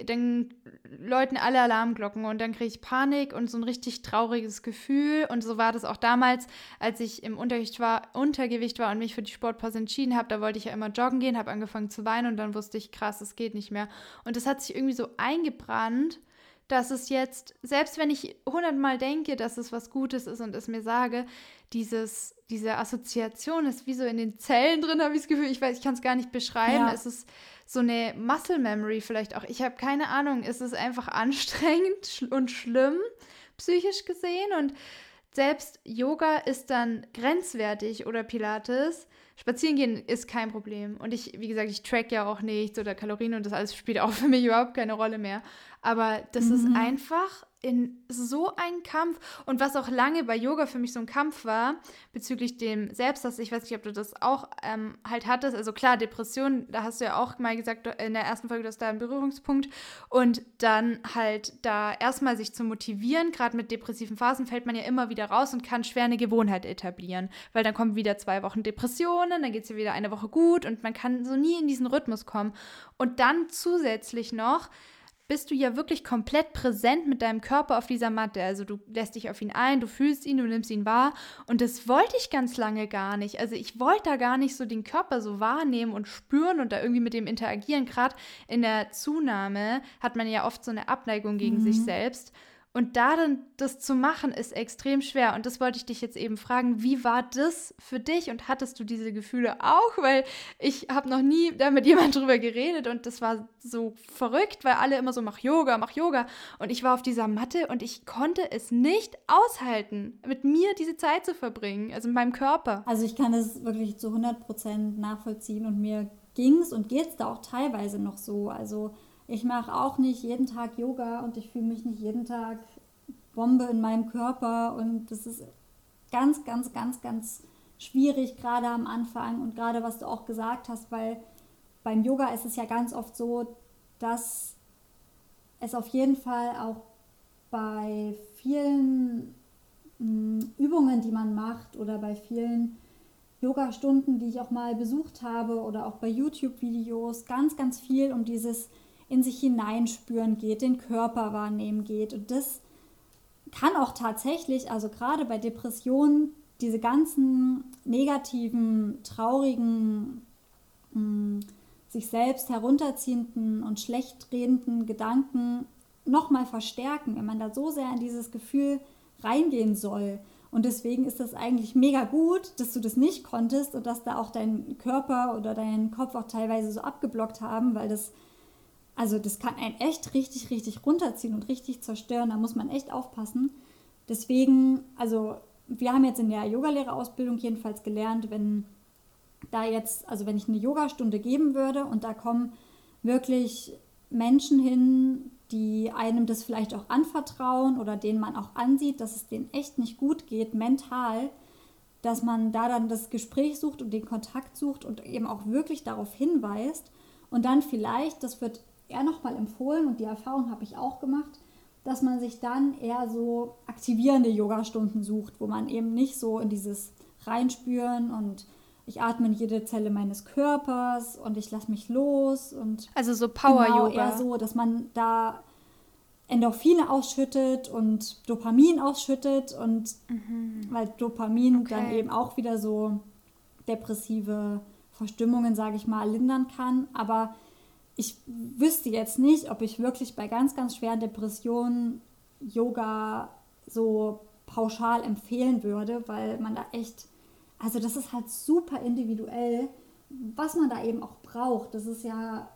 dann läuten alle Alarmglocken und dann kriege ich Panik und so ein richtig trauriges Gefühl. Und so war das auch damals, als ich im Untergewicht war, Untergewicht war und mich für die Sportpause entschieden habe. Da wollte ich ja immer joggen gehen, habe angefangen zu weinen und dann wusste ich, krass, es geht nicht mehr. Und das hat sich irgendwie so eingebrannt dass es jetzt, selbst wenn ich hundertmal denke, dass es was Gutes ist und es mir sage, dieses, diese Assoziation ist wie so in den Zellen drin, habe ich das Gefühl, ich weiß, ich kann es gar nicht beschreiben. Ja. Es ist so eine Muscle Memory vielleicht auch. Ich habe keine Ahnung, es ist einfach (laughs) anstrengend und schlimm, psychisch gesehen. Und selbst Yoga ist dann grenzwertig oder Pilates Spazieren gehen ist kein Problem. Und ich, wie gesagt, ich track ja auch nichts oder Kalorien und das alles spielt auch (laughs) für mich überhaupt keine Rolle mehr. Aber das mhm. ist einfach in so ein Kampf und was auch lange bei Yoga für mich so ein Kampf war bezüglich dem Selbsthass, ich weiß nicht, ob du das auch ähm, halt hattest, also klar, Depression, da hast du ja auch mal gesagt in der ersten Folge, du hast da einen Berührungspunkt. Und dann halt da erstmal sich zu motivieren, gerade mit depressiven Phasen fällt man ja immer wieder raus und kann schwer eine Gewohnheit etablieren, weil dann kommen wieder zwei Wochen Depressionen, dann geht es ja wieder eine Woche gut und man kann so nie in diesen Rhythmus kommen. Und dann zusätzlich noch bist du ja wirklich komplett präsent mit deinem Körper auf dieser Matte. Also du lässt dich auf ihn ein, du fühlst ihn, du nimmst ihn wahr. Und das wollte ich ganz lange gar nicht. Also ich wollte da gar nicht so den Körper so wahrnehmen und spüren und da irgendwie mit dem interagieren. Gerade in der Zunahme hat man ja oft so eine Abneigung gegen mhm. sich selbst. Und da dann das zu machen, ist extrem schwer. Und das wollte ich dich jetzt eben fragen, wie war das für dich und hattest du diese Gefühle auch? Weil ich habe noch nie da mit jemand (laughs) drüber geredet und das war so verrückt, weil alle immer so, mach Yoga, mach Yoga. Und ich war auf dieser Matte und ich konnte es nicht aushalten, mit mir diese Zeit zu verbringen, also mit meinem Körper. Also ich kann es wirklich zu 100 Prozent nachvollziehen und mir ging es und geht es da auch teilweise noch so. Also ich mache auch nicht jeden Tag Yoga und ich fühle mich nicht jeden Tag Bombe in meinem Körper. Und das ist ganz, ganz, ganz, ganz schwierig, gerade am Anfang. Und gerade was du auch gesagt hast, weil beim Yoga ist es ja ganz oft so, dass es auf jeden Fall auch bei vielen hm, Übungen, die man macht oder bei vielen Yoga-Stunden, die ich auch mal besucht habe oder auch bei YouTube-Videos, ganz, ganz viel um dieses in sich hineinspüren geht, den Körper wahrnehmen geht. Und das kann auch tatsächlich, also gerade bei Depressionen, diese ganzen negativen, traurigen, mh, hm, sich selbst herunterziehenden und schlecht redenden Gedanken nochmal verstärken, wenn man da so sehr in dieses Gefühl reingehen soll. Und deswegen ist das eigentlich mega gut, dass du das nicht konntest und dass da auch dein Körper oder dein Kopf auch teilweise so abgeblockt haben, weil das also das kann einen echt richtig, richtig runterziehen und richtig zerstören. Da muss man echt aufpassen. Deswegen, also wir haben jetzt in der Yogalehrerausbildung jedenfalls gelernt, wenn da jetzt, also wenn ich eine Yogastunde geben würde und da kommen wirklich Menschen hin, die einem das vielleicht auch anvertrauen oder denen man auch ansieht, dass es denen echt nicht gut geht, mental, dass man da dann das Gespräch sucht und den Kontakt sucht und eben auch wirklich darauf hinweist und dann vielleicht, das wird eher nochmal empfohlen und die Erfahrung habe ich auch gemacht, dass man sich dann eher so aktivierende Yoga-Stunden sucht, wo man eben nicht so in dieses Reinspüren und ich atme in jede Zelle meines Körpers und ich lasse mich los und also so Power Yoga genau, eher so, dass man da Endorphine ausschüttet und Dopamin ausschüttet und mhm. weil Dopamin okay. dann eben auch wieder so depressive Verstimmungen, sage ich mal, lindern kann, aber ich wüsste jetzt nicht, ob ich wirklich bei ganz, ganz schweren Depressionen Yoga so pauschal empfehlen würde, weil man da echt, also das ist halt super individuell, was man da eben auch braucht. Das ist ja,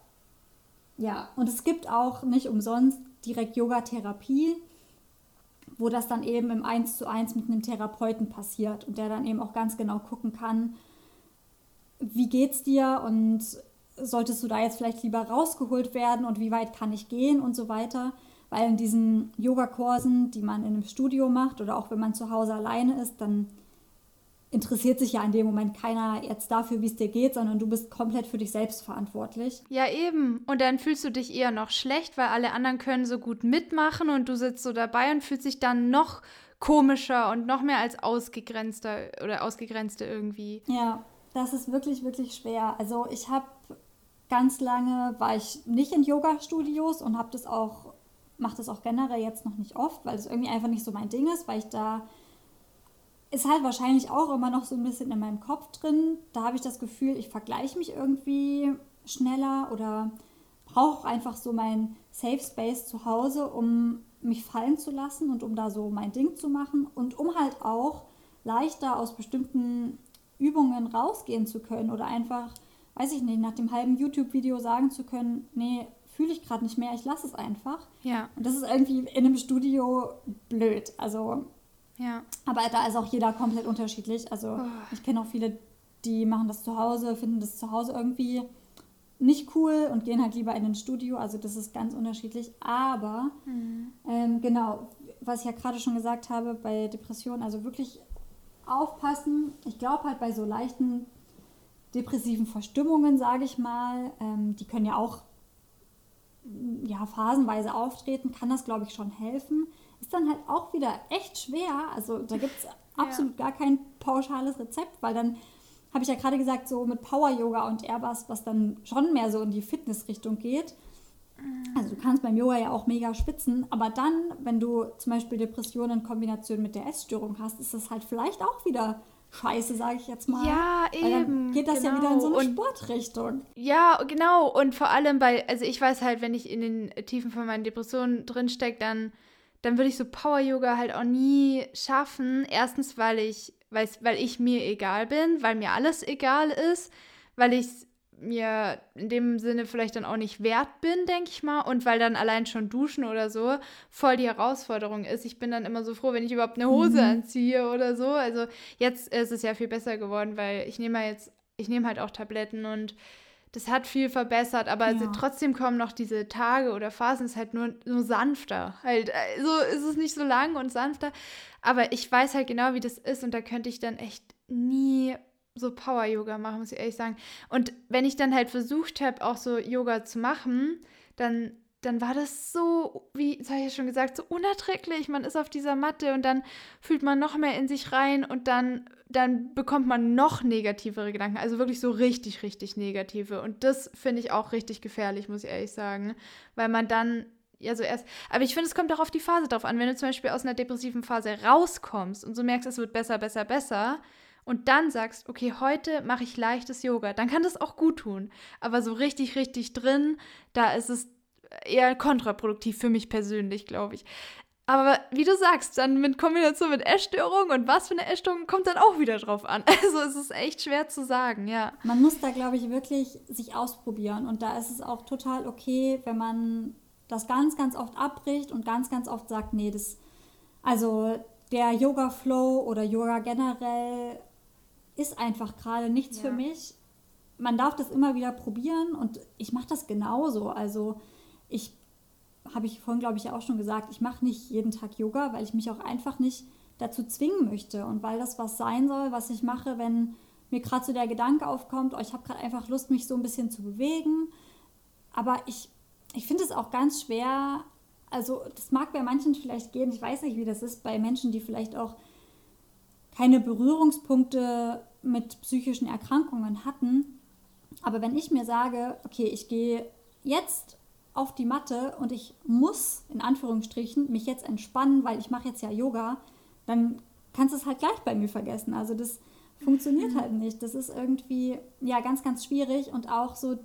ja, und es gibt auch nicht umsonst direkt Yoga-Therapie, wo das dann eben im 1 zu 1 mit einem Therapeuten passiert und der dann eben auch ganz genau gucken kann, wie geht's dir und solltest du da jetzt vielleicht lieber rausgeholt werden und wie weit kann ich gehen und so weiter. Weil in diesen Yogakursen, die man in einem Studio macht oder auch wenn man zu Hause alleine ist, dann interessiert sich ja in dem Moment keiner jetzt dafür, wie es dir geht, sondern du bist komplett für dich selbst verantwortlich. Ja, eben. Und dann fühlst du dich eher noch schlecht, weil alle anderen können so gut mitmachen und du sitzt so dabei und fühlst dich dann noch komischer und noch mehr als ausgegrenzter oder ausgegrenzte irgendwie. Ja, das ist wirklich, wirklich schwer. Also ich habe ganz lange war ich nicht in Yoga-Studios und habe das auch, mache das auch generell jetzt noch nicht oft, weil es irgendwie einfach nicht so mein Ding ist, weil ich da ist halt wahrscheinlich auch immer noch so ein bisschen in meinem Kopf drin. Da habe ich das Gefühl, ich vergleiche mich irgendwie schneller oder brauche einfach so mein Safe Space zu Hause, um mich fallen zu lassen und um da so mein Ding zu machen und um halt auch leichter aus bestimmten Übungen rausgehen zu können oder einfach, weiß ich nicht, nach dem halben YouTube-Video sagen zu können, nee, fühle ich gerade nicht mehr, ich lasse es einfach. Ja. Und das ist irgendwie in einem Studio blöd. Also, Ja. aber da ist auch jeder komplett unterschiedlich. Also, Oh. ich kenne auch viele, die machen das zu Hause, finden das zu Hause irgendwie nicht cool und gehen halt lieber in ein Studio. Also, das ist ganz unterschiedlich. Aber, ähm, genau, was ich ja gerade schon gesagt habe bei Depressionen, also wirklich aufpassen. Ich glaube halt bei so leichten depressiven Verstimmungen, sage ich mal, ähm, die können ja auch mm, ja, phasenweise auftreten, kann das, glaube ich, schon helfen. Ist dann halt auch wieder echt schwer. Also da gibt es absolut gar kein pauschales Rezept, weil dann habe ich ja gerade gesagt, so mit Power-Yoga und Airbus, was dann schon mehr so in die Fitnessrichtung geht. Also du kannst beim Yoga ja auch mega spitzen, aber dann, wenn du zum Beispiel Depressionen in Kombination mit der Essstörung hast, ist das halt vielleicht auch wieder scheiße, sage ich jetzt mal. Ja, Weil dann eben, geht das ja wieder in so eine genau. Und- Sportrichtung. Ja, genau. Und vor allem bei, also ich weiß halt, wenn ich in den Tiefen von meinen Depressionen drinstecke, dann, dann würde ich so Power-Yoga halt auch nie schaffen. Erstens, weil ich, weil ich mir egal bin, weil mir alles egal ist, weil ich mir in dem Sinne vielleicht dann auch nicht wert bin, denke ich mal. Und weil dann allein schon Duschen oder so voll die Herausforderung ist. Ich bin dann immer so froh, wenn ich überhaupt eine Hose anziehe oder so. Also jetzt ist es ja viel besser geworden, weil ich nehme ja jetzt, ich nehme halt auch Tabletten und das hat viel verbessert, aber also Ja. trotzdem kommen noch diese Tage oder Phasen, ist halt nur, nur sanfter. Halt, so ist es nicht so lang und sanfter. Aber ich weiß halt genau, wie das ist und da könnte ich dann echt nie so Power-Yoga machen, muss ich ehrlich sagen. Und wenn ich dann halt versucht habe, auch so Yoga zu machen, dann, dann war das so, wie, das habe ich ja schon gesagt, so unerträglich. Man ist auf dieser Matte und dann fühlt man noch mehr in sich rein und dann, dann bekommt man noch negativere Gedanken. Also wirklich so richtig, richtig negative. Und das finde ich auch richtig gefährlich, muss ich ehrlich sagen. Weil man dann ja, so erst. Aber ich finde, es kommt auch auf die Phase drauf an. Wenn du zum Beispiel aus einer depressiven Phase rauskommst und so merkst, es wird besser, besser, besser und dann sagst, okay, heute mache ich leichtes Yoga, dann kann das auch gut tun. Aber so richtig, richtig drin, da ist es eher kontraproduktiv für mich persönlich, glaube ich. Aber wie du sagst, dann mit Kombination mit Essstörung und was für eine Essstörung kommt dann auch wieder drauf an. (laughs) Also es ist echt schwer zu sagen, ja. Man muss da, glaube ich, wirklich sich ausprobieren. Und da ist es auch total okay, wenn man das ganz, ganz oft abbricht und ganz, ganz oft sagt, nee, das, also der Yoga-Flow oder Yoga generell ist einfach gerade nichts Ja. für mich. Man darf das immer wieder probieren und ich mache das genauso. Also ich habe ich vorhin, glaube ich, auch schon gesagt, ich mache nicht jeden Tag Yoga, weil ich mich auch einfach nicht dazu zwingen möchte und weil das was sein soll, was ich mache, wenn mir gerade so der Gedanke aufkommt, oh, ich habe gerade einfach Lust, mich so ein bisschen zu bewegen. Aber ich, ich finde es auch ganz schwer, also das mag bei manchen vielleicht gehen, ich weiß nicht, wie das ist, bei Menschen, die vielleicht auch keine Berührungspunkte mit psychischen Erkrankungen hatten. Aber wenn ich mir sage, okay, ich gehe jetzt auf die Matte und ich muss, in Anführungsstrichen, mich jetzt entspannen, weil ich mache jetzt ja Yoga, dann kannst du es halt gleich bei mir vergessen. Also das funktioniert halt nicht. Das ist irgendwie, ja, ganz, ganz schwierig und auch so,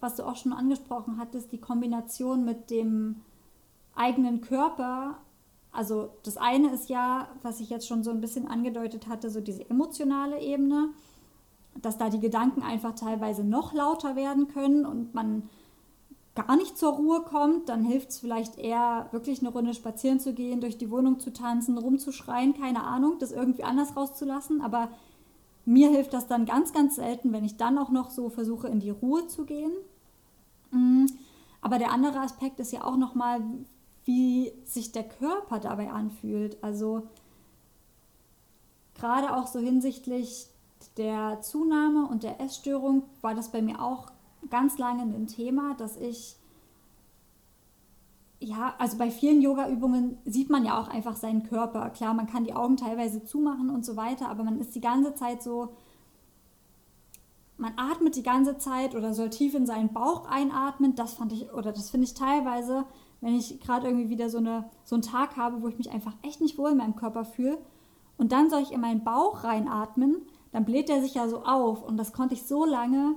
was du auch schon angesprochen hattest, die Kombination mit dem eigenen Körper. Also das eine ist ja, was ich jetzt schon so ein bisschen angedeutet hatte, so diese emotionale Ebene, dass da die Gedanken einfach teilweise noch lauter werden können und man gar nicht zur Ruhe kommt, dann hilft es vielleicht eher, wirklich eine Runde spazieren zu gehen, durch die Wohnung zu tanzen, rumzuschreien, keine Ahnung, das irgendwie anders rauszulassen. Aber mir hilft das dann ganz, ganz selten, wenn ich dann auch noch so versuche, in die Ruhe zu gehen. Mm, Aber der andere Aspekt ist ja auch nochmal, wie sich der Körper dabei anfühlt. Also gerade auch so hinsichtlich der Zunahme und der Essstörung war das bei mir auch ganz lange ein Thema, dass ich, ja, also bei vielen Yoga-Übungen sieht man ja auch einfach seinen Körper. Klar, man kann die Augen teilweise zumachen und so weiter, aber man ist die ganze Zeit so, man atmet die ganze Zeit oder soll tief in seinen Bauch einatmen. Das fand ich, oder das finde ich teilweise, wenn ich gerade irgendwie wieder so, eine, so einen Tag habe, wo ich mich einfach echt nicht wohl in meinem Körper fühle. Und dann soll ich in meinen Bauch reinatmen, dann bläht der sich ja so auf. Und das konnte ich so lange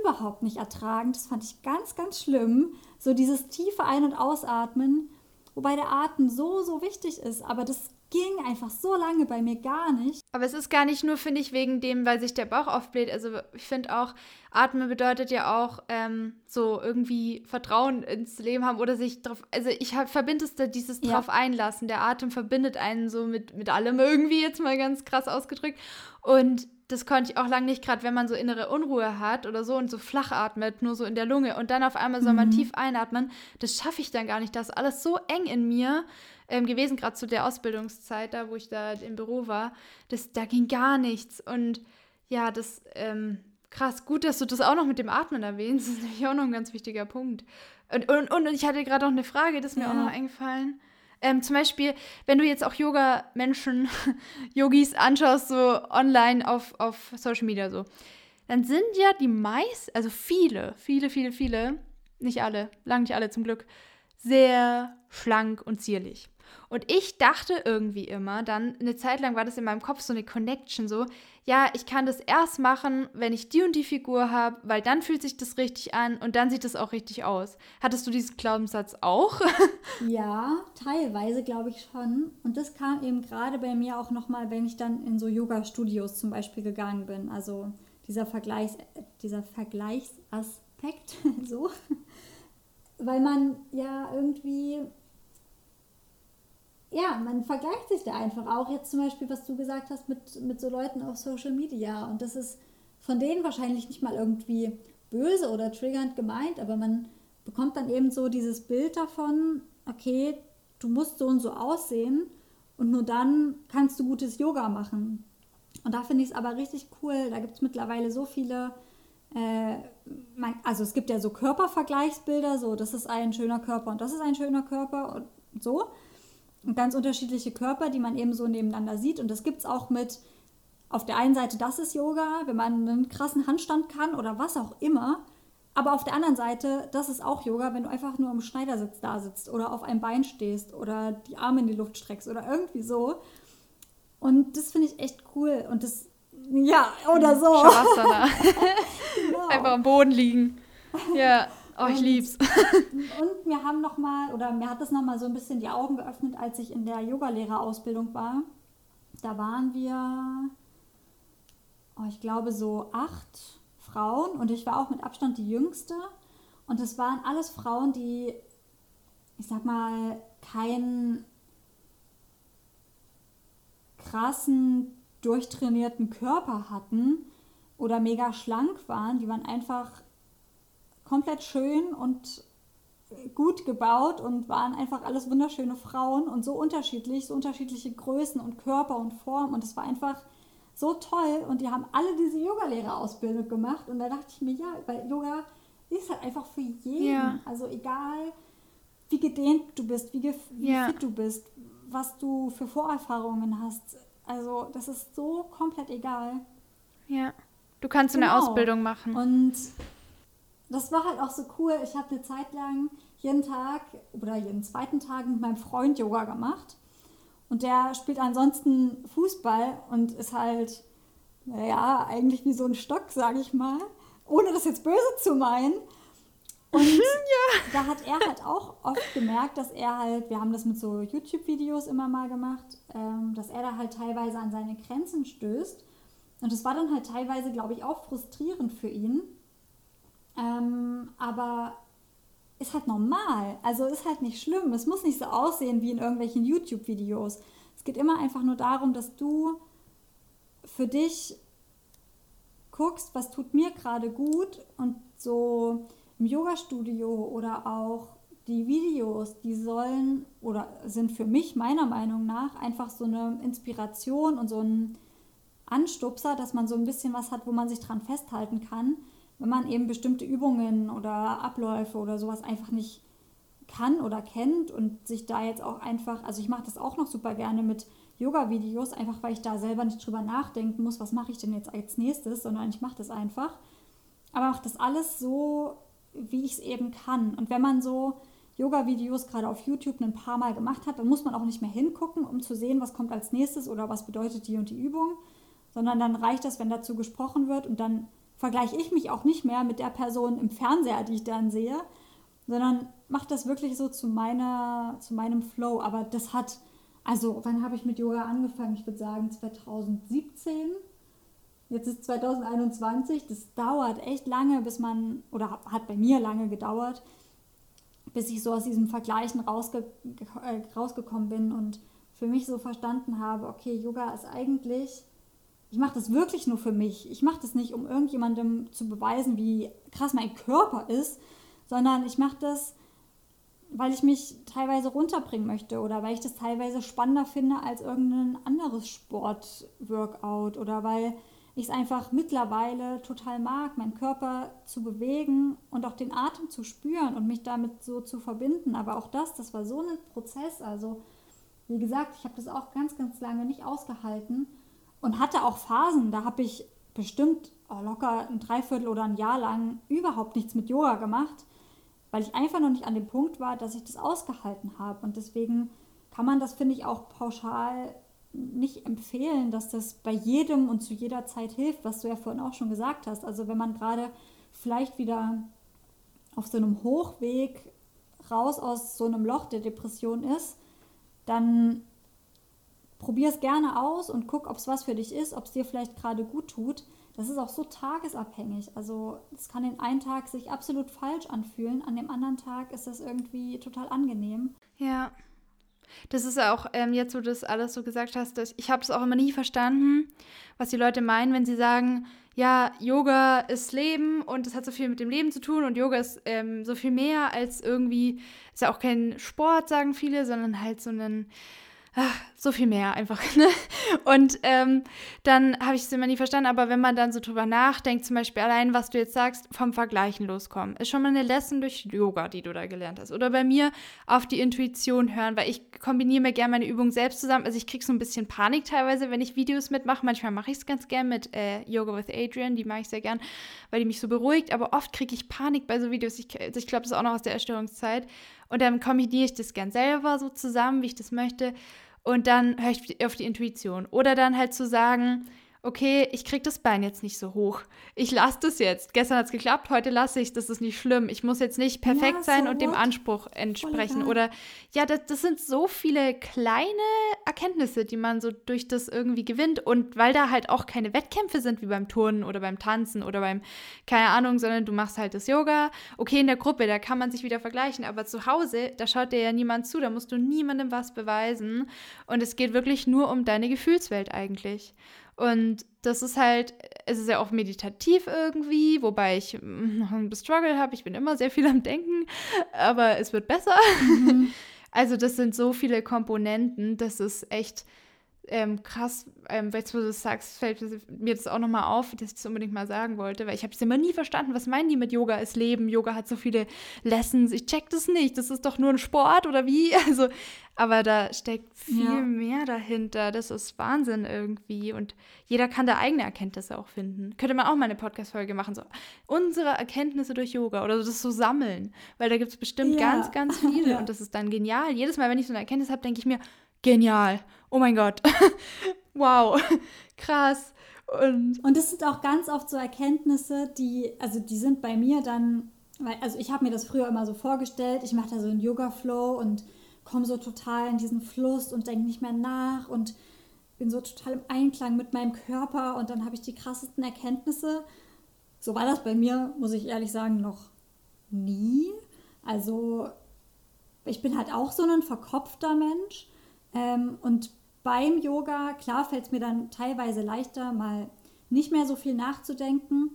überhaupt nicht ertragen. Das fand ich ganz, ganz schlimm. So dieses tiefe Ein- und Ausatmen, wobei der Atem so, so wichtig ist. Aber das ging einfach so lange bei mir gar nicht. Aber es ist gar nicht nur, finde ich, wegen dem, weil sich der Bauch aufbläht. Also ich finde auch, Atmen bedeutet ja auch ähm, so irgendwie Vertrauen ins Leben haben oder sich drauf, also ich verbinde es da dieses ja. drauf einlassen. Der Atem verbindet einen so mit, mit allem irgendwie, jetzt mal ganz krass ausgedrückt. Und das konnte ich auch lange nicht, gerade wenn man so innere Unruhe hat oder so und so flach atmet, nur so in der Lunge und dann auf einmal soll man mhm. tief einatmen, das schaffe ich dann gar nicht. Das ist alles so eng in mir ähm, gewesen, gerade zu der Ausbildungszeit, da wo ich da im Büro war. Das, da ging gar nichts. Und ja, das, ähm, krass, gut, dass du das auch noch mit dem Atmen erwähnst. Das ist nämlich auch noch ein ganz wichtiger Punkt. Und, und, und ich hatte gerade noch eine Frage, das ist mir ja. auch noch eingefallen. Ähm, zum Beispiel, wenn du jetzt auch Yoga-Menschen, (laughs) Yogis anschaust, so online auf, auf Social Media so, dann sind ja die meisten, also viele, viele, viele, viele, nicht alle, lang nicht alle zum Glück, sehr schlank und zierlich. Und ich dachte irgendwie immer, dann eine Zeit lang war das in meinem Kopf so eine Connection, so, ja, ich kann das erst machen, wenn ich die und die Figur habe, weil dann fühlt sich das richtig an und dann sieht es auch richtig aus. Hattest du diesen Glaubenssatz auch? (laughs) ja, teilweise glaube ich schon. Und das kam eben gerade bei mir auch nochmal, wenn ich dann in so Yoga-Studios zum Beispiel gegangen bin. Also dieser, Vergleichs, dieser Vergleichsaspekt, (laughs) so. Weil man ja irgendwie ja, man vergleicht sich da einfach auch jetzt zum Beispiel, was du gesagt hast, mit, mit so Leuten auf Social Media. Und das ist von denen wahrscheinlich nicht mal irgendwie böse oder triggernd gemeint, aber man bekommt dann eben so dieses Bild davon, okay, du musst so und so aussehen und nur dann kannst du gutes Yoga machen. Und da finde ich es aber richtig cool. Da gibt es mittlerweile so viele, äh, also es gibt ja so Körpervergleichsbilder, so das ist ein schöner Körper und das ist ein schöner Körper und so ganz unterschiedliche Körper, die man eben so nebeneinander sieht. Und das gibt es auch mit, auf der einen Seite, das ist Yoga, wenn man einen krassen Handstand kann oder was auch immer. Aber auf der anderen Seite, das ist auch Yoga, wenn du einfach nur am Schneidersitz da sitzt oder auf einem Bein stehst oder die Arme in die Luft streckst oder irgendwie so. Und das finde ich echt cool. Und das, ja, oder so. Shavasana. (laughs) (laughs) genau. Einfach am Boden liegen. Ja. Oh, ich lieb's. (laughs) und mir haben noch mal oder mir hat das noch mal so ein bisschen die Augen geöffnet, als ich in der Yogalehrerausbildung war. Da waren wir, oh, ich glaube so acht Frauen und ich war auch mit Abstand die jüngste. Und es waren alles Frauen, die, ich sag mal, keinen krassen, durchtrainierten Körper hatten oder mega schlank waren. Die waren einfach komplett schön und gut gebaut und waren einfach alles wunderschöne Frauen und so unterschiedlich, so unterschiedliche Größen und Körper und Form und es war einfach so toll und die haben alle diese Yogalehrerausbildung gemacht und da dachte ich mir, ja, weil Yoga ist halt einfach für jeden, ja. also egal wie gedehnt du bist, wie, wie ja. fit du bist, was du für Vorerfahrungen hast, also das ist so komplett egal. Ja, du kannst genau. eine Ausbildung machen. Und das war halt auch so cool. Ich habe eine Zeit lang jeden Tag oder jeden zweiten Tag mit meinem Freund Yoga gemacht. Und der spielt ansonsten Fußball und ist halt, naja, eigentlich wie so ein Stock, sage ich mal. Ohne das jetzt böse zu meinen. Und (laughs) ja. da hat er halt auch oft gemerkt, dass er halt, wir haben das mit so YouTube-Videos immer mal gemacht, ähm, dass er da halt teilweise an seine Grenzen stößt. Und das war dann halt teilweise, glaube ich, auch frustrierend für ihn, ähm, aber ist halt normal. Also ist halt nicht schlimm. Es muss nicht so aussehen wie in irgendwelchen YouTube-Videos. Es geht immer einfach nur darum, dass du für dich guckst, was tut mir gerade gut und so im Yoga-Studio oder auch die Videos, die sollen oder sind für mich meiner Meinung nach einfach so eine Inspiration und so ein Anstupser, dass man so ein bisschen was hat, wo man sich dran festhalten kann, wenn man eben bestimmte Übungen oder Abläufe oder sowas einfach nicht kann oder kennt und sich da jetzt auch einfach, also ich mache das auch noch super gerne mit Yoga-Videos, einfach weil ich da selber nicht drüber nachdenken muss, was mache ich denn jetzt als nächstes, sondern ich mache das einfach. Aber mache das alles so, wie ich es eben kann. Und wenn man so Yoga-Videos gerade auf YouTube ein paar Mal gemacht hat, dann muss man auch nicht mehr hingucken, um zu sehen, was kommt als nächstes oder was bedeutet die und die Übung, sondern dann reicht das, wenn dazu gesprochen wird und dann vergleiche ich mich auch nicht mehr mit der Person im Fernseher, die ich dann sehe, sondern mache das wirklich so zu, meiner, zu meinem Flow. Aber das hat, also wann habe ich mit Yoga angefangen? Ich würde sagen 2017. Jetzt ist 2021. Das dauert echt lange, bis man, oder hat bei mir lange gedauert, bis ich so aus diesem Vergleichen rausge, äh, rausgekommen bin und für mich so verstanden habe, okay, Yoga ist eigentlich, ich mache das wirklich nur für mich. Ich mache das nicht, um irgendjemandem zu beweisen, wie krass mein Körper ist, sondern ich mache das, weil ich mich teilweise runterbringen möchte oder weil ich das teilweise spannender finde als irgendein anderes Sportworkout oder weil ich es einfach mittlerweile total mag, meinen Körper zu bewegen und auch den Atem zu spüren und mich damit so zu verbinden. Aber auch das, das war so ein Prozess. Also wie gesagt, ich habe das auch ganz, ganz lange nicht ausgehalten und hatte auch Phasen, da habe ich bestimmt oh, locker ein Dreiviertel oder ein Jahr lang überhaupt nichts mit Yoga gemacht, weil ich einfach noch nicht an dem Punkt war, dass ich das ausgehalten habe. Und deswegen kann man das, finde ich, auch pauschal nicht empfehlen, dass das bei jedem und zu jeder Zeit hilft, was du ja vorhin auch schon gesagt hast. Also wenn man gerade vielleicht wieder auf so einem Hochweg raus aus so einem Loch der Depression ist, dann probier es gerne aus und guck, ob es was für dich ist, ob es dir vielleicht gerade gut tut. Das ist auch so tagesabhängig. Also es kann den einen Tag sich absolut falsch anfühlen, an dem anderen Tag ist das irgendwie total angenehm. Ja. Das ist auch, ähm, jetzt wo du das alles so gesagt hast, dass ich habe das auch immer nie verstanden, was die Leute meinen, wenn sie sagen, ja, Yoga ist Leben und es hat so viel mit dem Leben zu tun und Yoga ist ähm, so viel mehr als irgendwie, ist ja auch kein Sport, sagen viele, sondern halt so ein ach, so viel mehr einfach. (laughs) Ne? Und ähm, dann habe ich es immer nie verstanden, aber wenn man dann so drüber nachdenkt, zum Beispiel allein, was du jetzt sagst, vom Vergleichen loskommen, ist schon mal eine Lesson durch Yoga, die du da gelernt hast. Oder bei mir auf die Intuition hören, weil ich kombiniere mir gerne meine Übungen selbst zusammen. Also ich kriege so ein bisschen Panik teilweise, wenn ich Videos mitmache. Manchmal mache ich es ganz gern mit äh, Yoga with Adrian, die mache ich sehr gern, weil die mich so beruhigt. Aber oft kriege ich Panik bei so Videos. Ich, also ich glaube, das ist auch noch aus der Erstörungszeit. Und dann kombiniere ich das gern selber so zusammen, wie ich das möchte und dann höre ich auf die Intuition. Oder dann halt zu sagen, okay, ich kriege das Bein jetzt nicht so hoch. Ich lasse das jetzt. Gestern hat es geklappt, heute lasse ich das ist nicht schlimm. Ich muss jetzt nicht perfekt ja, sein so und dem Anspruch entsprechen. Oder ja, das, das, sind so viele kleine Erkenntnisse, die man so durch das irgendwie gewinnt. Und weil da halt auch keine Wettkämpfe sind wie beim Turnen oder beim Tanzen oder beim, keine Ahnung, sondern du machst halt das Yoga. Okay, in der Gruppe, da kann man sich wieder vergleichen, aber zu Hause, da schaut dir ja niemand zu, da musst du niemandem was beweisen. Und es geht wirklich nur um deine Gefühlswelt eigentlich. Und das ist halt, es ist ja auch meditativ irgendwie, wobei ich noch ein Struggle habe. Ich bin immer sehr viel am Denken, aber es wird besser. Mhm. (laughs) Also das sind so viele Komponenten, das ist echt ähm, krass, ähm, jetzt wo du das sagst, fällt mir das auch nochmal auf, dass ich das unbedingt mal sagen wollte, weil ich habe es immer nie verstanden, was meinen die mit Yoga ist Leben, Yoga hat so viele Lessons, ich check das nicht, das ist doch nur ein Sport oder wie, (laughs) also, aber da steckt viel ja. mehr dahinter, das ist Wahnsinn irgendwie und jeder kann da eigene Erkenntnisse auch finden. Könnte man auch mal eine Podcast-Folge machen, so unsere Erkenntnisse durch Yoga oder so das so sammeln, weil da gibt es bestimmt ja. ganz, ganz viele (laughs) ja. und das ist dann genial. Jedes Mal, wenn ich so eine Erkenntnis habe, denke ich mir, genial. Oh mein Gott. (laughs) wow. Krass. Und, und das sind auch ganz oft so Erkenntnisse, die, also die sind bei mir dann, weil, also ich habe mir das früher immer so vorgestellt, ich mache da so einen Yoga-Flow und komme so total in diesen Fluss und denke nicht mehr nach und bin so total im Einklang mit meinem Körper und dann habe ich die krassesten Erkenntnisse. So war das bei mir, muss ich ehrlich sagen, noch nie. Also ich bin halt auch so ein verkopfter Mensch ähm, und beim Yoga, klar fällt es mir dann teilweise leichter, mal nicht mehr so viel nachzudenken.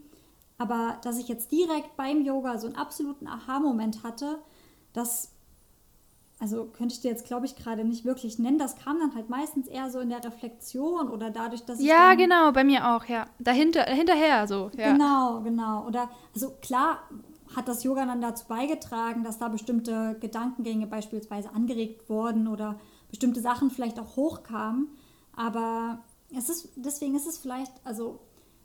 Aber dass ich jetzt direkt beim Yoga so einen absoluten Aha-Moment hatte, das, also könnte ich dir jetzt, glaube ich, gerade nicht wirklich nennen. Das kam dann halt meistens eher so in der Reflexion oder dadurch, dass ich. Ja, genau, bei mir auch, ja. Dahinter, hinterher so, ja. Genau, genau. Oder, also klar hat das Yoga dann dazu beigetragen, dass da bestimmte Gedankengänge beispielsweise angeregt wurden oder bestimmte Sachen vielleicht auch hochkamen. Aber es ist, deswegen ist es vielleicht, also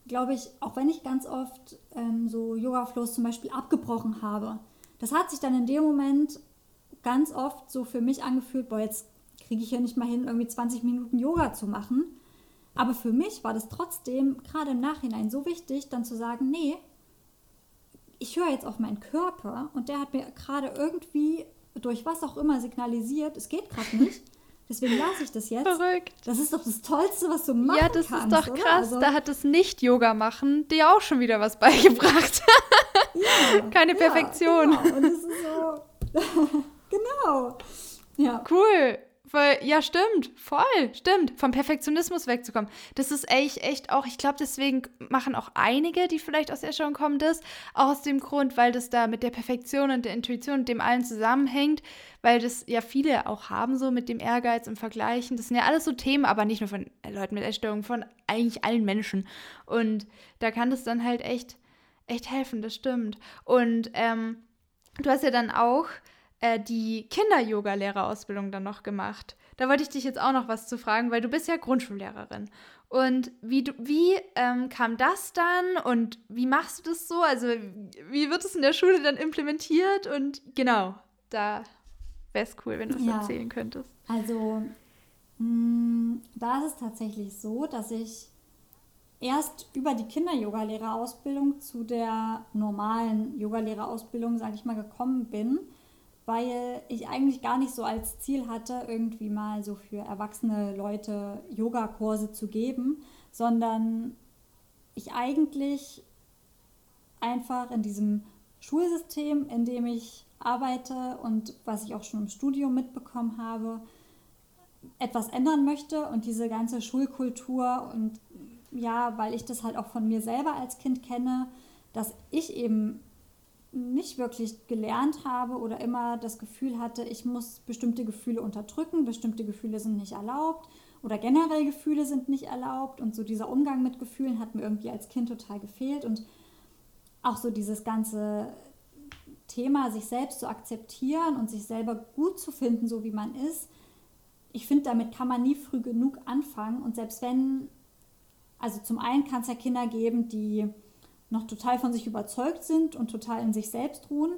glaube ich, auch wenn ich ganz oft ähm, so Yoga-Flows zum Beispiel abgebrochen habe, das hat sich dann in dem Moment ganz oft so für mich angefühlt, boah, jetzt kriege ich ja nicht mal hin, irgendwie 20 Minuten Yoga zu machen. Aber für mich war das trotzdem gerade im Nachhinein so wichtig, dann zu sagen, nee, ich höre jetzt auf meinen Körper und der hat mir gerade irgendwie durch was auch immer signalisiert, es geht gerade nicht. (laughs) Deswegen lasse ich das jetzt. Verrückt. Das ist doch das Tollste, was du machen kannst. Ja, das kannst, ist doch krass. Also, da hat das Nicht-Yoga machen dir auch schon wieder was (laughs) beigebracht. Ja, Keine Perfektion. Ja, genau. Und es ist so. (laughs) genau. Ja. Cool. Weil, ja, stimmt, voll, stimmt. Vom Perfektionismus wegzukommen. Das ist echt, echt auch, ich glaube, deswegen machen auch einige, die vielleicht aus der Essstörung kommen, das. Auch aus dem Grund, weil das da mit der Perfektion und der Intuition und dem allen zusammenhängt, weil das ja viele auch haben, so mit dem Ehrgeiz im Vergleichen. Das sind ja alles so Themen, aber nicht nur von Leuten mit Essstörungen, von eigentlich allen Menschen. Und da kann das dann halt echt, echt helfen, das stimmt. Und ähm, du hast ja dann auch äh, die Kinder-Yoga-Lehrerausbildung dann noch gemacht. Da wollte ich dich jetzt auch noch was zu fragen, weil du bist ja Grundschullehrerin. Und wie, wie ähm, kam das dann und wie machst du das so? Also wie wird es in der Schule dann implementiert? Und genau, da wäre es cool, wenn du es ja. erzählen könntest. Also mh, mm, da ist es tatsächlich so, dass ich erst über die Kinder-Yoga-Lehrerausbildung zu der normalen Yoga-Lehrerausbildung, sage ich mal, gekommen bin weil ich eigentlich gar nicht so als Ziel hatte, irgendwie mal so für erwachsene Leute Yogakurse zu geben, sondern ich eigentlich einfach in diesem Schulsystem, in dem ich arbeite und was ich auch schon im Studium mitbekommen habe, etwas ändern möchte und diese ganze Schulkultur und ja, weil ich das halt auch von mir selber als Kind kenne, dass ich eben nicht wirklich gelernt habe oder immer das Gefühl hatte, ich muss bestimmte Gefühle unterdrücken, bestimmte Gefühle sind nicht erlaubt oder generell Gefühle sind nicht erlaubt und so dieser Umgang mit Gefühlen hat mir irgendwie als Kind total gefehlt und auch so dieses ganze Thema, sich selbst zu akzeptieren und sich selber gut zu finden, so wie man ist. Ich finde, damit kann man nie früh genug anfangen und selbst wenn, also zum einen kann es ja Kinder geben, die noch total von sich überzeugt sind und total in sich selbst ruhen.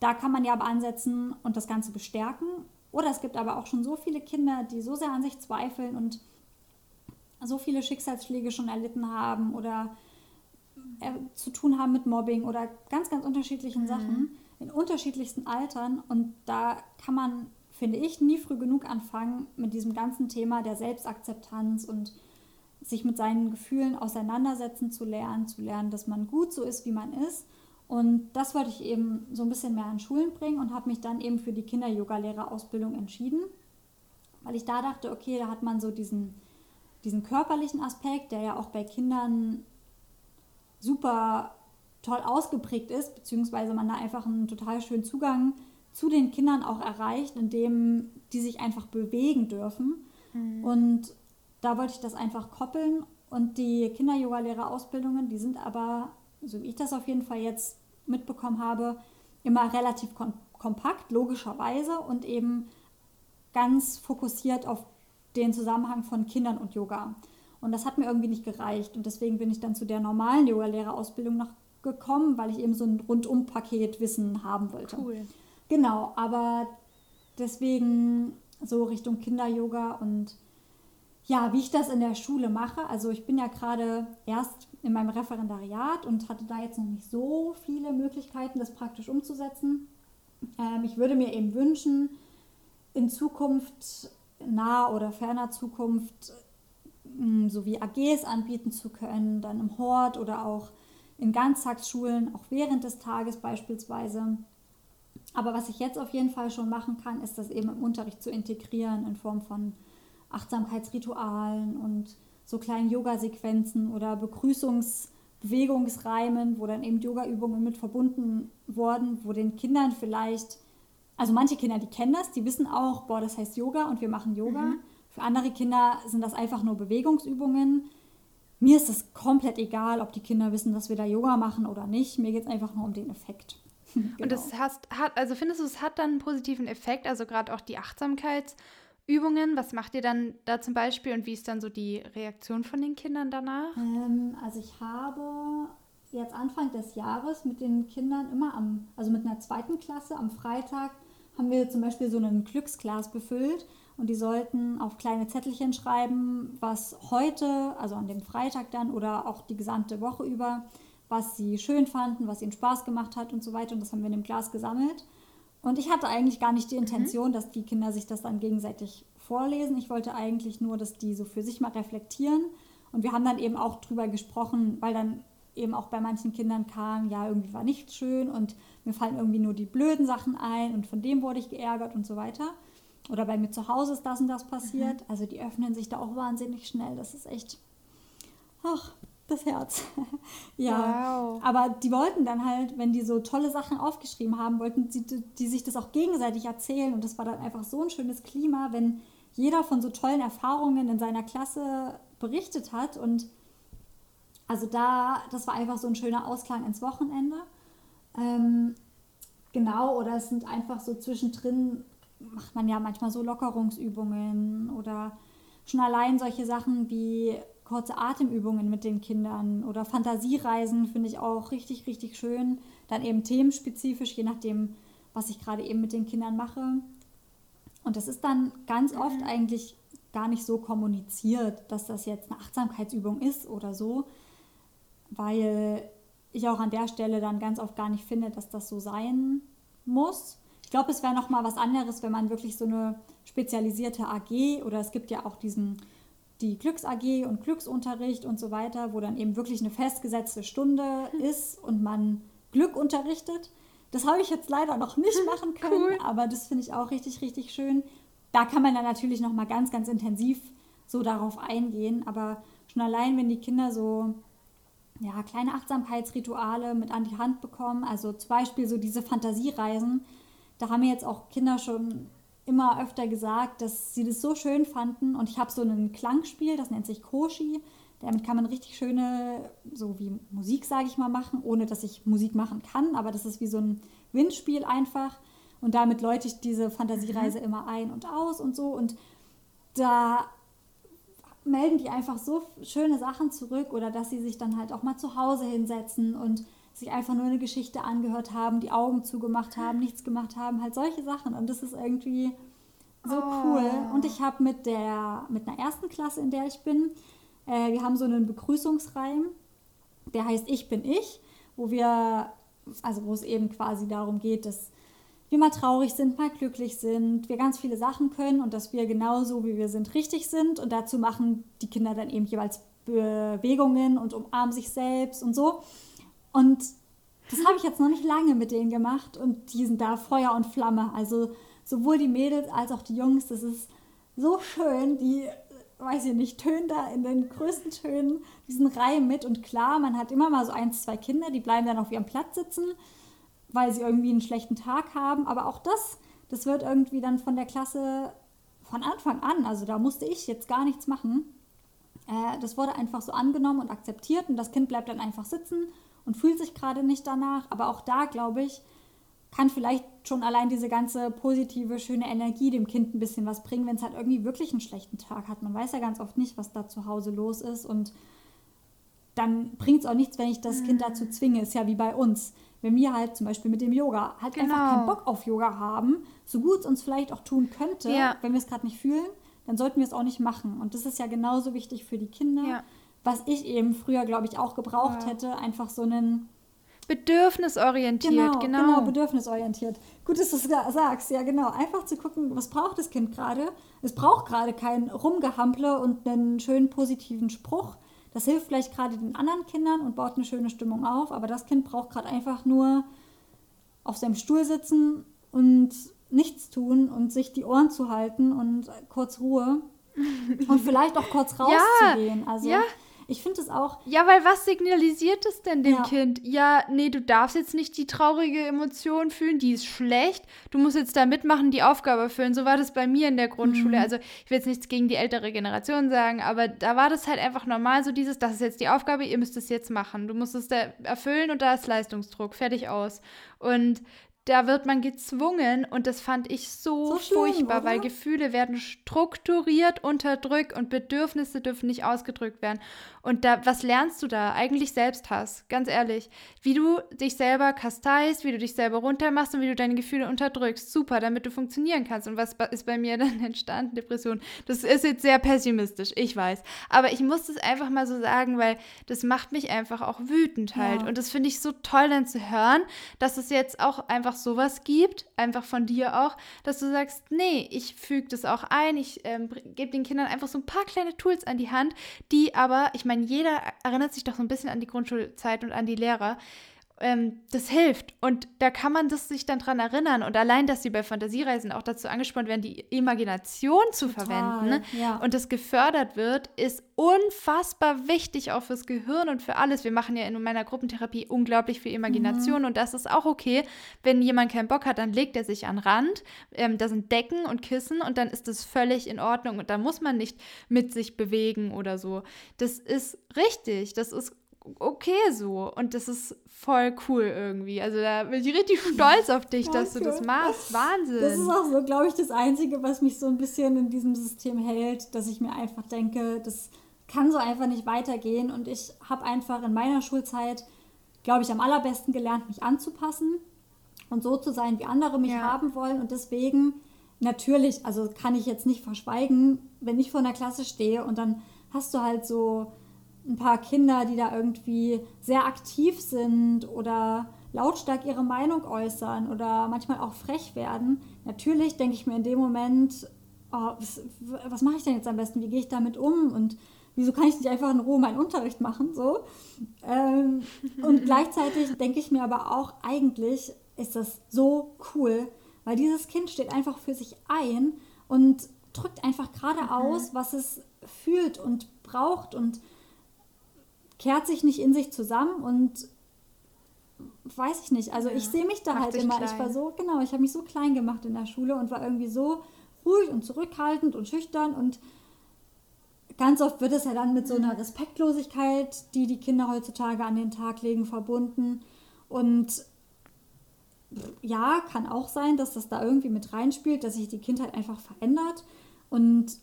Da kann man ja aber ansetzen und das Ganze bestärken. Oder es gibt aber auch schon so viele Kinder, die so sehr an sich zweifeln und so viele Schicksalsschläge schon erlitten haben oder äh, zu tun haben mit Mobbing oder ganz, ganz unterschiedlichen mhm. Sachen in unterschiedlichsten Altern. Und da kann man, finde ich, nie früh genug anfangen mit diesem ganzen Thema der Selbstakzeptanz und sich mit seinen Gefühlen auseinandersetzen zu lernen, zu lernen, dass man gut so ist, wie man ist. Und das wollte ich eben so ein bisschen mehr an Schulen bringen und habe mich dann eben für die Kinder-Yoga-Lehrerausbildung entschieden, weil ich da dachte, okay, da hat man so diesen, diesen körperlichen Aspekt, der ja auch bei Kindern super toll ausgeprägt ist, beziehungsweise man da einfach einen total schönen Zugang zu den Kindern auch erreicht, indem die sich einfach bewegen dürfen. Mhm. Und da wollte ich das einfach koppeln und die Kinder-Yoga-Lehrer-Ausbildungen, die sind aber, so wie ich das auf jeden Fall jetzt mitbekommen habe, immer relativ kom kompakt, logischerweise und eben ganz fokussiert auf den Zusammenhang von Kindern und Yoga. Und das hat mir irgendwie nicht gereicht und deswegen bin ich dann zu der normalen Yoga-Lehrerausbildung noch gekommen, weil ich eben so ein Rundum-Paket Wissen haben wollte. Cool. Genau, aber deswegen so Richtung Kinder-Yoga und ja, wie ich das in der Schule mache. Also ich bin ja gerade erst in meinem Referendariat und hatte da jetzt noch nicht so viele Möglichkeiten, das praktisch umzusetzen. Ähm, ich würde mir eben wünschen, in Zukunft, naher oder ferner Zukunft, hm, sowie AGs anbieten zu können, dann im Hort oder auch in Ganztagsschulen, auch während des Tages beispielsweise. Aber was ich jetzt auf jeden Fall schon machen kann, ist das eben im Unterricht zu integrieren in Form von Achtsamkeitsritualen und so kleinen Yoga-Sequenzen oder Begrüßungsbewegungsreimen, wo dann eben Yoga-Übungen mit verbunden wurden, wo den Kindern vielleicht, also manche Kinder, die kennen das, die wissen auch, boah, das heißt Yoga und wir machen Yoga. Mhm. Für andere Kinder sind das einfach nur Bewegungsübungen. Mir ist es komplett egal, ob die Kinder wissen, dass wir da Yoga machen oder nicht. Mir geht es einfach nur um den Effekt. (laughs) genau. Und das hast, hat, also findest du, es hat dann einen positiven Effekt, also gerade auch die Achtsamkeits- Übungen? Was macht ihr dann da zum Beispiel und wie ist dann so die Reaktion von den Kindern danach? Ähm, also ich habe jetzt Anfang des Jahres mit den Kindern immer am, also mit einer zweiten Klasse am Freitag haben wir zum Beispiel so einen Glücksglas befüllt und die sollten auf kleine Zettelchen schreiben, was heute, also an dem Freitag dann oder auch die gesamte Woche über, was sie schön fanden, was ihnen Spaß gemacht hat und so weiter. Und das haben wir in dem Glas gesammelt. Und ich hatte eigentlich gar nicht die mhm. Intention, mhm. dass die Kinder sich das dann gegenseitig vorlesen. Ich wollte eigentlich nur, dass die so für sich mal reflektieren. Und wir haben dann eben auch drüber gesprochen, weil dann eben auch bei manchen Kindern kam, ja, irgendwie war nichts schön und mir fallen irgendwie nur die blöden Sachen ein und von dem wurde ich geärgert und so weiter. Oder bei mir zu Hause ist das und das passiert. Mhm. Also die öffnen sich da auch wahnsinnig schnell. Das ist echt, ach, das Herz. (laughs) ja. Wow. Aber die wollten dann halt, wenn die so tolle Sachen aufgeschrieben haben, wollten die, die sich das auch gegenseitig erzählen. Und das war dann einfach so ein schönes Klima, wenn jeder von so tollen Erfahrungen in seiner Klasse berichtet hat. Und also da, das war einfach so ein schöner Ausklang ins Wochenende. Ähm, genau, oder es sind einfach so zwischendrin, macht man ja manchmal so Lockerungsübungen oder schon allein solche Sachen wie kurze Atemübungen mit den Kindern oder Fantasiereisen finde ich auch richtig, richtig schön. Dann eben themenspezifisch, je nachdem, was ich gerade eben mit den Kindern mache. Und das ist dann ganz mhm. oft eigentlich gar nicht so kommuniziert, dass das jetzt eine Achtsamkeitsübung ist oder so, weil ich auch an der Stelle dann ganz oft gar nicht finde, dass das so sein muss. Ich glaube, es wäre noch mal was anderes, wenn man wirklich so eine spezialisierte AG oder es gibt ja auch diesen die Glücks AG und Glücksunterricht und so weiter, wo dann eben wirklich eine festgesetzte Stunde hm. ist und man Glück unterrichtet. Das habe ich jetzt leider noch nicht (laughs) machen können, cool. aber das finde ich auch richtig, richtig schön. Da kann man dann natürlich noch mal ganz, ganz intensiv so darauf eingehen, aber schon allein, wenn die Kinder so ja, kleine Achtsamkeitsrituale mit an die Hand bekommen, also zum Beispiel so diese Fantasiereisen, da haben mir jetzt auch Kinder schon immer öfter gesagt, dass sie das so schön fanden. Und ich habe so ein Klangspiel, das nennt sich Koshi. Damit kann man richtig schöne, so wie Musik, sage ich mal, machen, ohne dass ich Musik machen kann. Aber das ist wie so ein Windspiel einfach. Und damit läute ich diese Fantasiereise mhm. immer ein und aus und so. Und da melden die einfach so schöne Sachen zurück oder dass sie sich dann halt auch mal zu Hause hinsetzen und sich einfach nur eine Geschichte angehört haben, die Augen zugemacht haben, nichts gemacht haben, halt solche Sachen. Und das ist irgendwie so oh. cool. Und ich habe mit der, mit einer ersten Klasse, in der ich bin, äh, wir haben so einen Begrüßungsreim, der heißt Ich bin ich, wo wir, also wo es eben quasi darum geht, dass wir mal traurig sind, mal glücklich sind, wir ganz viele Sachen können und dass wir genauso wie wir sind richtig sind. Und dazu machen die Kinder dann eben jeweils Bewegungen und umarmen sich selbst und so. Und das habe ich jetzt noch nicht lange mit denen gemacht und die sind da Feuer und Flamme. Also sowohl die Mädels als auch die Jungs, das ist so schön. Die, weiß ich nicht, tönen da in den größten Tönen diesen Reim mit. Und klar, man hat immer mal so ein, zwei Kinder, die bleiben dann auf ihrem Platz sitzen, weil sie irgendwie einen schlechten Tag haben. Aber auch das, das wird irgendwie dann von der Klasse von Anfang an, also da musste ich jetzt gar nichts machen. Äh, das wurde einfach so angenommen und akzeptiert und das Kind bleibt dann einfach sitzen und fühlt sich gerade nicht danach. Aber auch da, glaube ich, kann vielleicht schon allein diese ganze positive, schöne Energie dem Kind ein bisschen was bringen, wenn es halt irgendwie wirklich einen schlechten Tag hat. Man weiß ja ganz oft nicht, was da zu Hause los ist und dann bringt es auch nichts, wenn ich das mhm. Kind dazu zwinge. Ist ja wie bei uns. Wenn wir halt zum Beispiel mit dem Yoga halt genau. einfach keinen Bock auf Yoga haben, so gut es uns vielleicht auch tun könnte, ja. wenn wir es gerade nicht fühlen, dann sollten wir es auch nicht machen. Und das ist ja genauso wichtig für die Kinder. Ja was ich eben früher, glaube ich, auch gebraucht ja. hätte, einfach so einen Bedürfnisorientiert, genau, genau. Genau, bedürfnisorientiert. Gut, dass du es sagst, ja genau. Einfach zu gucken, was braucht das Kind gerade. Es braucht gerade kein Rumgehample und einen schönen positiven Spruch. Das hilft vielleicht gerade den anderen Kindern und baut eine schöne Stimmung auf, aber das Kind braucht gerade einfach nur auf seinem Stuhl sitzen und nichts tun und sich die Ohren zu halten und kurz Ruhe und (laughs) vielleicht auch kurz rauszugehen. Ja, also ja. Ich finde es auch. Ja, weil was signalisiert es denn dem ja. Kind? Ja, nee, du darfst jetzt nicht die traurige Emotion fühlen, die ist schlecht. Du musst jetzt da mitmachen, die Aufgabe erfüllen. So war das bei mir in der Grundschule. Mhm. Also, ich will jetzt nichts gegen die ältere Generation sagen, aber da war das halt einfach normal, so dieses, das ist jetzt die Aufgabe, ihr müsst es jetzt machen. Du musst es da erfüllen und da ist Leistungsdruck, fertig aus. Und da wird man gezwungen und das fand ich so, so schlimm, furchtbar, oder? weil Gefühle werden strukturiert unterdrückt und Bedürfnisse dürfen nicht ausgedrückt werden. Und da, was lernst du da? Eigentlich Selbsthass, ganz ehrlich. Wie du dich selber kasteist, wie du dich selber runtermachst und wie du deine Gefühle unterdrückst. Super, damit du funktionieren kannst. Und was ist bei mir (laughs) dann entstanden? Depression. Das ist jetzt sehr pessimistisch, ich weiß. Aber ich muss das einfach mal so sagen, weil das macht mich einfach auch wütend halt. Ja. Und das finde ich so toll dann zu hören, dass es jetzt auch einfach sowas gibt, einfach von dir auch, dass du sagst, nee, ich füge das auch ein, ich ähm, gebe den Kindern einfach so ein paar kleine Tools an die Hand, die aber, ich meine, meine, jeder erinnert sich doch so ein bisschen an die Grundschulzeit und an die Lehrer. Ähm, das hilft. Und da kann man das sich dann dran erinnern. Und allein, dass sie bei Fantasiereisen auch dazu angespannt werden, die Imagination zu Total, verwenden ja. und das gefördert wird, ist unfassbar wichtig auch fürs Gehirn und für alles. Wir machen ja in meiner Gruppentherapie unglaublich viel Imagination mhm. und das ist auch okay. Wenn jemand keinen Bock hat, dann legt er sich an Rand. Ähm, da sind Decken und Kissen und dann ist das völlig in Ordnung und da muss man nicht mit sich bewegen oder so. Das ist richtig. Das ist okay so. Und das ist voll cool irgendwie. Also da bin ich richtig stolz auf dich, dass du das machst. Wahnsinn. Das ist auch so, glaube ich, das Einzige, was mich so ein bisschen in diesem System hält, dass ich mir einfach denke, das kann so einfach nicht weitergehen. Und ich habe einfach in meiner Schulzeit, glaube ich, am allerbesten gelernt, mich anzupassen und so zu sein, wie andere mich ja. haben wollen. Und deswegen natürlich, also kann ich jetzt nicht verschweigen, wenn ich vor einer Klasse stehe und dann hast du halt so ein paar Kinder, die da irgendwie sehr aktiv sind oder lautstark ihre Meinung äußern oder manchmal auch frech werden. Natürlich denke ich mir in dem Moment, oh, was, was mache ich denn jetzt am besten? Wie gehe ich damit um? Und wieso kann ich nicht einfach in Ruhe meinen Unterricht machen? So. Ähm, und (laughs) gleichzeitig denke ich mir aber auch, eigentlich ist das so cool, weil dieses Kind steht einfach für sich ein und drückt einfach gerade mhm. aus, was es fühlt und braucht und kehrt sich nicht in sich zusammen und weiß ich nicht. Also ja, ich sehe mich da halt immer. Klein. Ich war so, genau, ich habe mich so klein gemacht in der Schule und war irgendwie so ruhig und zurückhaltend und schüchtern und ganz oft wird es ja dann mit so einer Respektlosigkeit, die die Kinder heutzutage an den Tag legen, verbunden. Und ja, kann auch sein, dass das da irgendwie mit reinspielt, dass sich die Kindheit einfach verändert. Und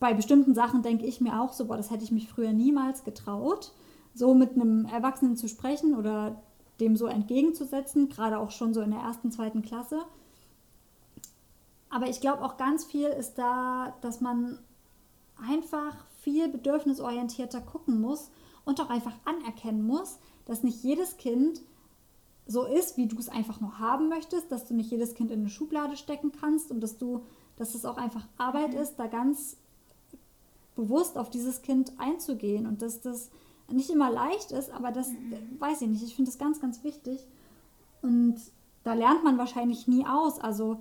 bei bestimmten Sachen denke ich mir auch so, boah, das hätte ich mich früher niemals getraut, so mit einem Erwachsenen zu sprechen oder dem so entgegenzusetzen, gerade auch schon so in der ersten, zweiten Klasse. Aber ich glaube auch ganz viel ist da, dass man einfach viel bedürfnisorientierter gucken muss und auch einfach anerkennen muss, dass nicht jedes Kind so ist, wie du es einfach nur haben möchtest, dass du nicht jedes Kind in eine Schublade stecken kannst und dass du, dass es auch einfach Arbeit mhm. ist, da ganz bewusst auf dieses Kind einzugehen und dass das nicht immer leicht ist, aber das mhm. weiß ich nicht. Ich finde das ganz, ganz wichtig. Und da lernt man wahrscheinlich nie aus. Also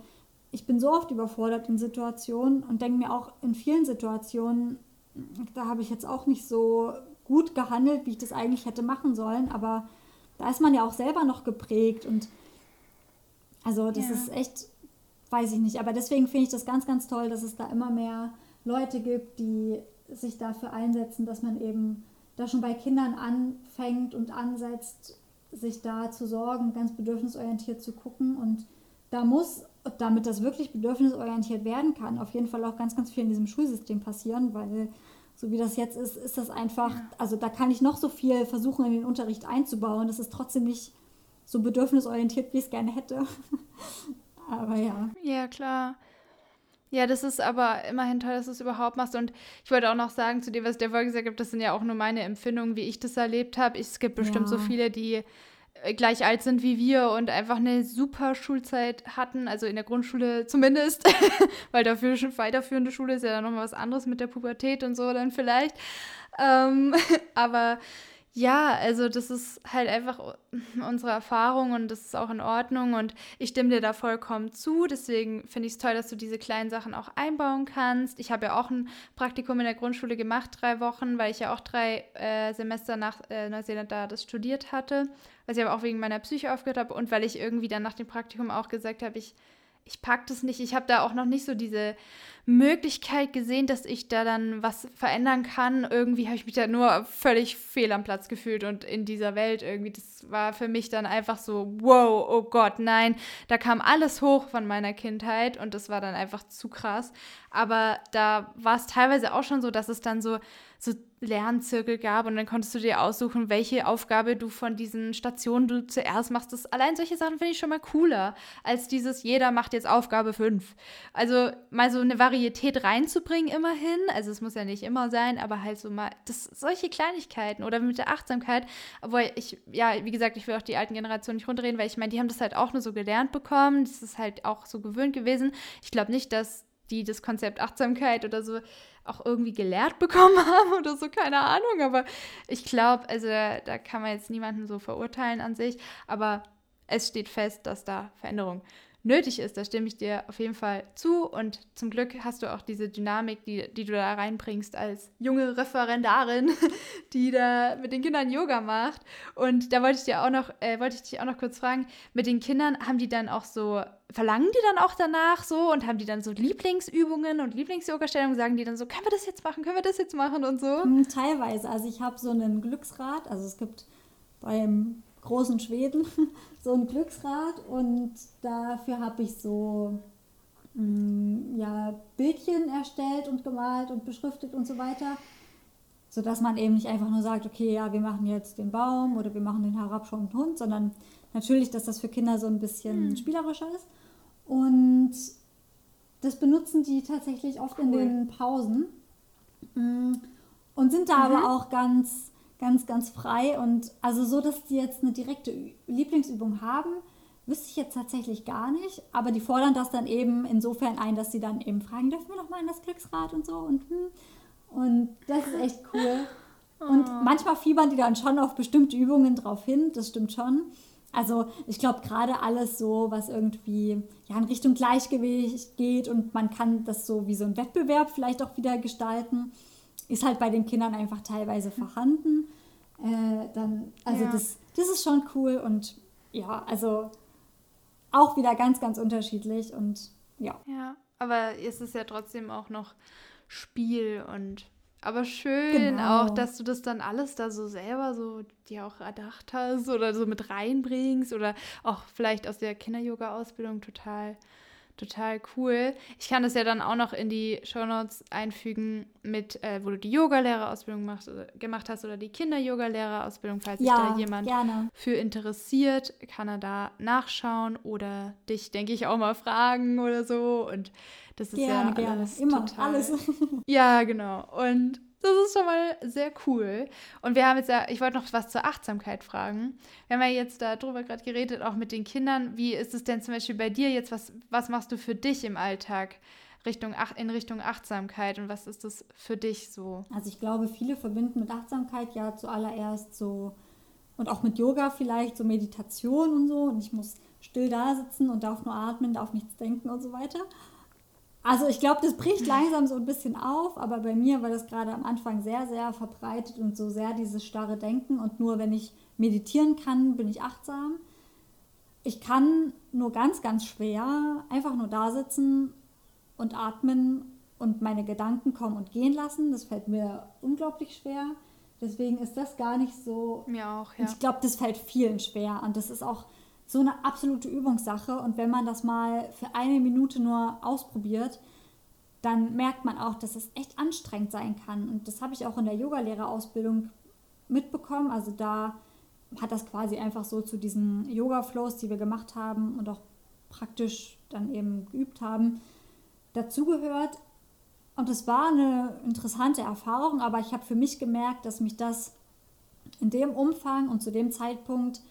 ich bin so oft überfordert in Situationen und denke mir auch in vielen Situationen, da habe ich jetzt auch nicht so gut gehandelt, wie ich das eigentlich hätte machen sollen, aber da ist man ja auch selber noch geprägt und also das ja. ist echt, weiß ich nicht, aber deswegen finde ich das ganz, ganz toll, dass es da immer mehr Leute gibt, die sich dafür einsetzen, dass man eben da schon bei Kindern anfängt und ansetzt, sich da zu sorgen, ganz bedürfnisorientiert zu gucken. Und da muss, damit das wirklich bedürfnisorientiert werden kann, auf jeden Fall auch ganz, ganz viel in diesem Schulsystem passieren, weil so wie das jetzt ist, ist das einfach, also da kann ich noch so viel versuchen, in den Unterricht einzubauen. Das ist trotzdem nicht so bedürfnisorientiert, wie ich es gerne hätte. (laughs) Aber ja. Ja, klar. Ja, das ist aber immerhin toll, dass du es überhaupt machst. Und ich wollte auch noch sagen zu dir, was der vorher gesagt hat, das sind ja auch nur meine Empfindungen, wie ich das erlebt habe. Es gibt bestimmt ja. so viele, die äh, gleich alt sind wie wir und einfach eine super Schulzeit hatten, also in der Grundschule zumindest, (laughs) weil dafür schon weiterführende Schule ist ja dann nochmal was anderes mit der Pubertät und so dann vielleicht. Ähm, (laughs) aber ja, also das ist halt einfach unsere Erfahrung und das ist auch in Ordnung und ich stimme dir da vollkommen zu. Deswegen finde ich es toll, dass du diese kleinen Sachen auch einbauen kannst. Ich habe ja auch ein Praktikum in der Grundschule gemacht, drei Wochen, weil ich ja auch drei äh, Semester nach äh, Neuseeland da das studiert hatte, was ich aber auch wegen meiner Psyche aufgehört habe und weil ich irgendwie dann nach dem Praktikum auch gesagt habe, ich ich pack das nicht. Ich habe da auch noch nicht so diese Möglichkeit gesehen, dass ich da dann was verändern kann. Irgendwie habe ich mich da nur völlig fehl am Platz gefühlt und in dieser Welt irgendwie. Das war für mich dann einfach so, wow, oh Gott, nein. Da kam alles hoch von meiner Kindheit und das war dann einfach zu krass. Aber da war es teilweise auch schon so, dass es dann so, so Lernzirkel gab und dann konntest du dir aussuchen, welche Aufgabe du von diesen Stationen du zuerst machst. Das, allein solche Sachen finde ich schon mal cooler, als dieses, jeder macht jetzt Aufgabe 5. Also mal so eine Varietät reinzubringen immerhin, also es muss ja nicht immer sein, aber halt so mal, das, solche Kleinigkeiten oder mit der Achtsamkeit, obwohl ich, ja, wie gesagt, ich will auch die alten Generationen nicht runterreden, weil ich meine, die haben das halt auch nur so gelernt bekommen, das ist halt auch so gewöhnt gewesen. Ich glaube nicht, dass die das Konzept Achtsamkeit oder so auch irgendwie gelehrt (laughs) bekommen haben oder so, keine Ahnung. Aber ich glaube, also da, da, kann man jetzt niemanden so verurteilen an sich. Aber es steht fest, dass da Veränderung nötig ist. Da stimme ich dir auf jeden Fall zu. Und zum Glück hast du auch diese Dynamik, die, die du da reinbringst als junge Referendarin, (laughs) die da mit den Kindern Yoga macht. Und da wollte ich dir auch noch, äh, wollte ich dich auch noch kurz fragen, mit den Kindern haben die dann auch so, verlangen die dann auch danach so und haben die dann so Lieblingsübungen und Lieblings-Yoga-Stellungen, sagen die dann so, können wir das jetzt machen, können wir das jetzt machen und so? Hm, teilweise. Also ich habe so einen Glücksrad, also es gibt beim großen Schweden (laughs) so ein Glücksrad und dafür habe ich so mh, mm, ja, Bildchen erstellt und gemalt und beschriftet und so weiter, sodass man eben nicht einfach nur sagt, okay, ja, wir machen jetzt den Baum oder wir machen den herabschauenden Hund, sondern natürlich, dass das für Kinder so ein bisschen mhm. spielerischer ist. Und das benutzen die tatsächlich oft cool. in den Pausen mm, und sind da mhm. aber auch ganz ganz, ganz frei. Und also so, dass die jetzt eine direkte Lieblingsübung haben, wüsste ich jetzt tatsächlich gar nicht. Aber die fordern das dann eben insofern ein, dass sie dann eben fragen, dürfen wir noch mal in das Glücksrad und so. Und, hm. und das ist echt cool. Und oh. manchmal fiebern die dann schon auf bestimmte Übungen drauf hin, das stimmt schon. Also ich glaube gerade alles so, was irgendwie ja, in Richtung Gleichgewicht geht und man kann das so wie so ein Wettbewerb vielleicht auch wieder gestalten ist halt bei den Kindern einfach teilweise vorhanden. Äh, dann, also ja. das, das ist schon cool und ja, also auch wieder ganz, ganz unterschiedlich und ja. Ja, aber es ist ja trotzdem auch noch Spiel und aber schön genau. auch, dass du das dann alles da so selber so dir auch erdacht hast oder so mit reinbringst oder auch vielleicht aus der Kinder-Yoga-Ausbildung total total cool. Ich kann das ja dann auch noch in die Shownotes einfügen, mit, äh, wo du die Yogalehrerausbildung machst, gemacht hast oder die Kinder-Yogalehrerausbildung. Falls ja, sich da jemand gerne. für interessiert, kann er da nachschauen oder dich, denke ich, auch mal fragen oder so. Und das ist gerne, ja gerne. alles Immer total, alles. (laughs) (laughs) ja, genau. Und das ist schon mal sehr cool. Und wir haben jetzt ja, ich wollte noch was zur Achtsamkeit fragen. Wir haben ja jetzt darüber gerade geredet, auch mit den Kindern. Wie ist es denn zum Beispiel bei dir jetzt? Was, was machst du für dich im Alltag Richtung, in Richtung Achtsamkeit und was ist das für dich so? Also ich glaube, viele verbinden mit Achtsamkeit ja zuallererst so und auch mit Yoga vielleicht so Meditation und so. Und ich muss still da sitzen und darf nur atmen, darf nichts denken und so weiter. Also ich glaube, das bricht langsam so ein bisschen auf, aber bei mir war das gerade am Anfang sehr, sehr verbreitet und so sehr dieses starre Denken und nur wenn ich meditieren kann, bin ich achtsam. Ich kann nur ganz, ganz schwer einfach nur da sitzen und atmen und meine Gedanken kommen und gehen lassen. Das fällt mir unglaublich schwer. Deswegen ist das gar nicht so. Mir auch, ja. Ich glaube, das fällt vielen schwer und das ist auch so eine absolute Übungssache. Und wenn man das mal für eine Minute nur ausprobiert, dann merkt man auch, dass es echt anstrengend sein kann. Und das habe ich auch in der Yogalehrerausbildung mitbekommen. Also da hat das quasi einfach so zu diesen Yoga-Flows, die wir gemacht haben und auch praktisch dann eben geübt haben, dazugehört. Und es war eine interessante Erfahrung, aber ich habe für mich gemerkt, dass mich das in dem Umfang und zu dem Zeitpunkt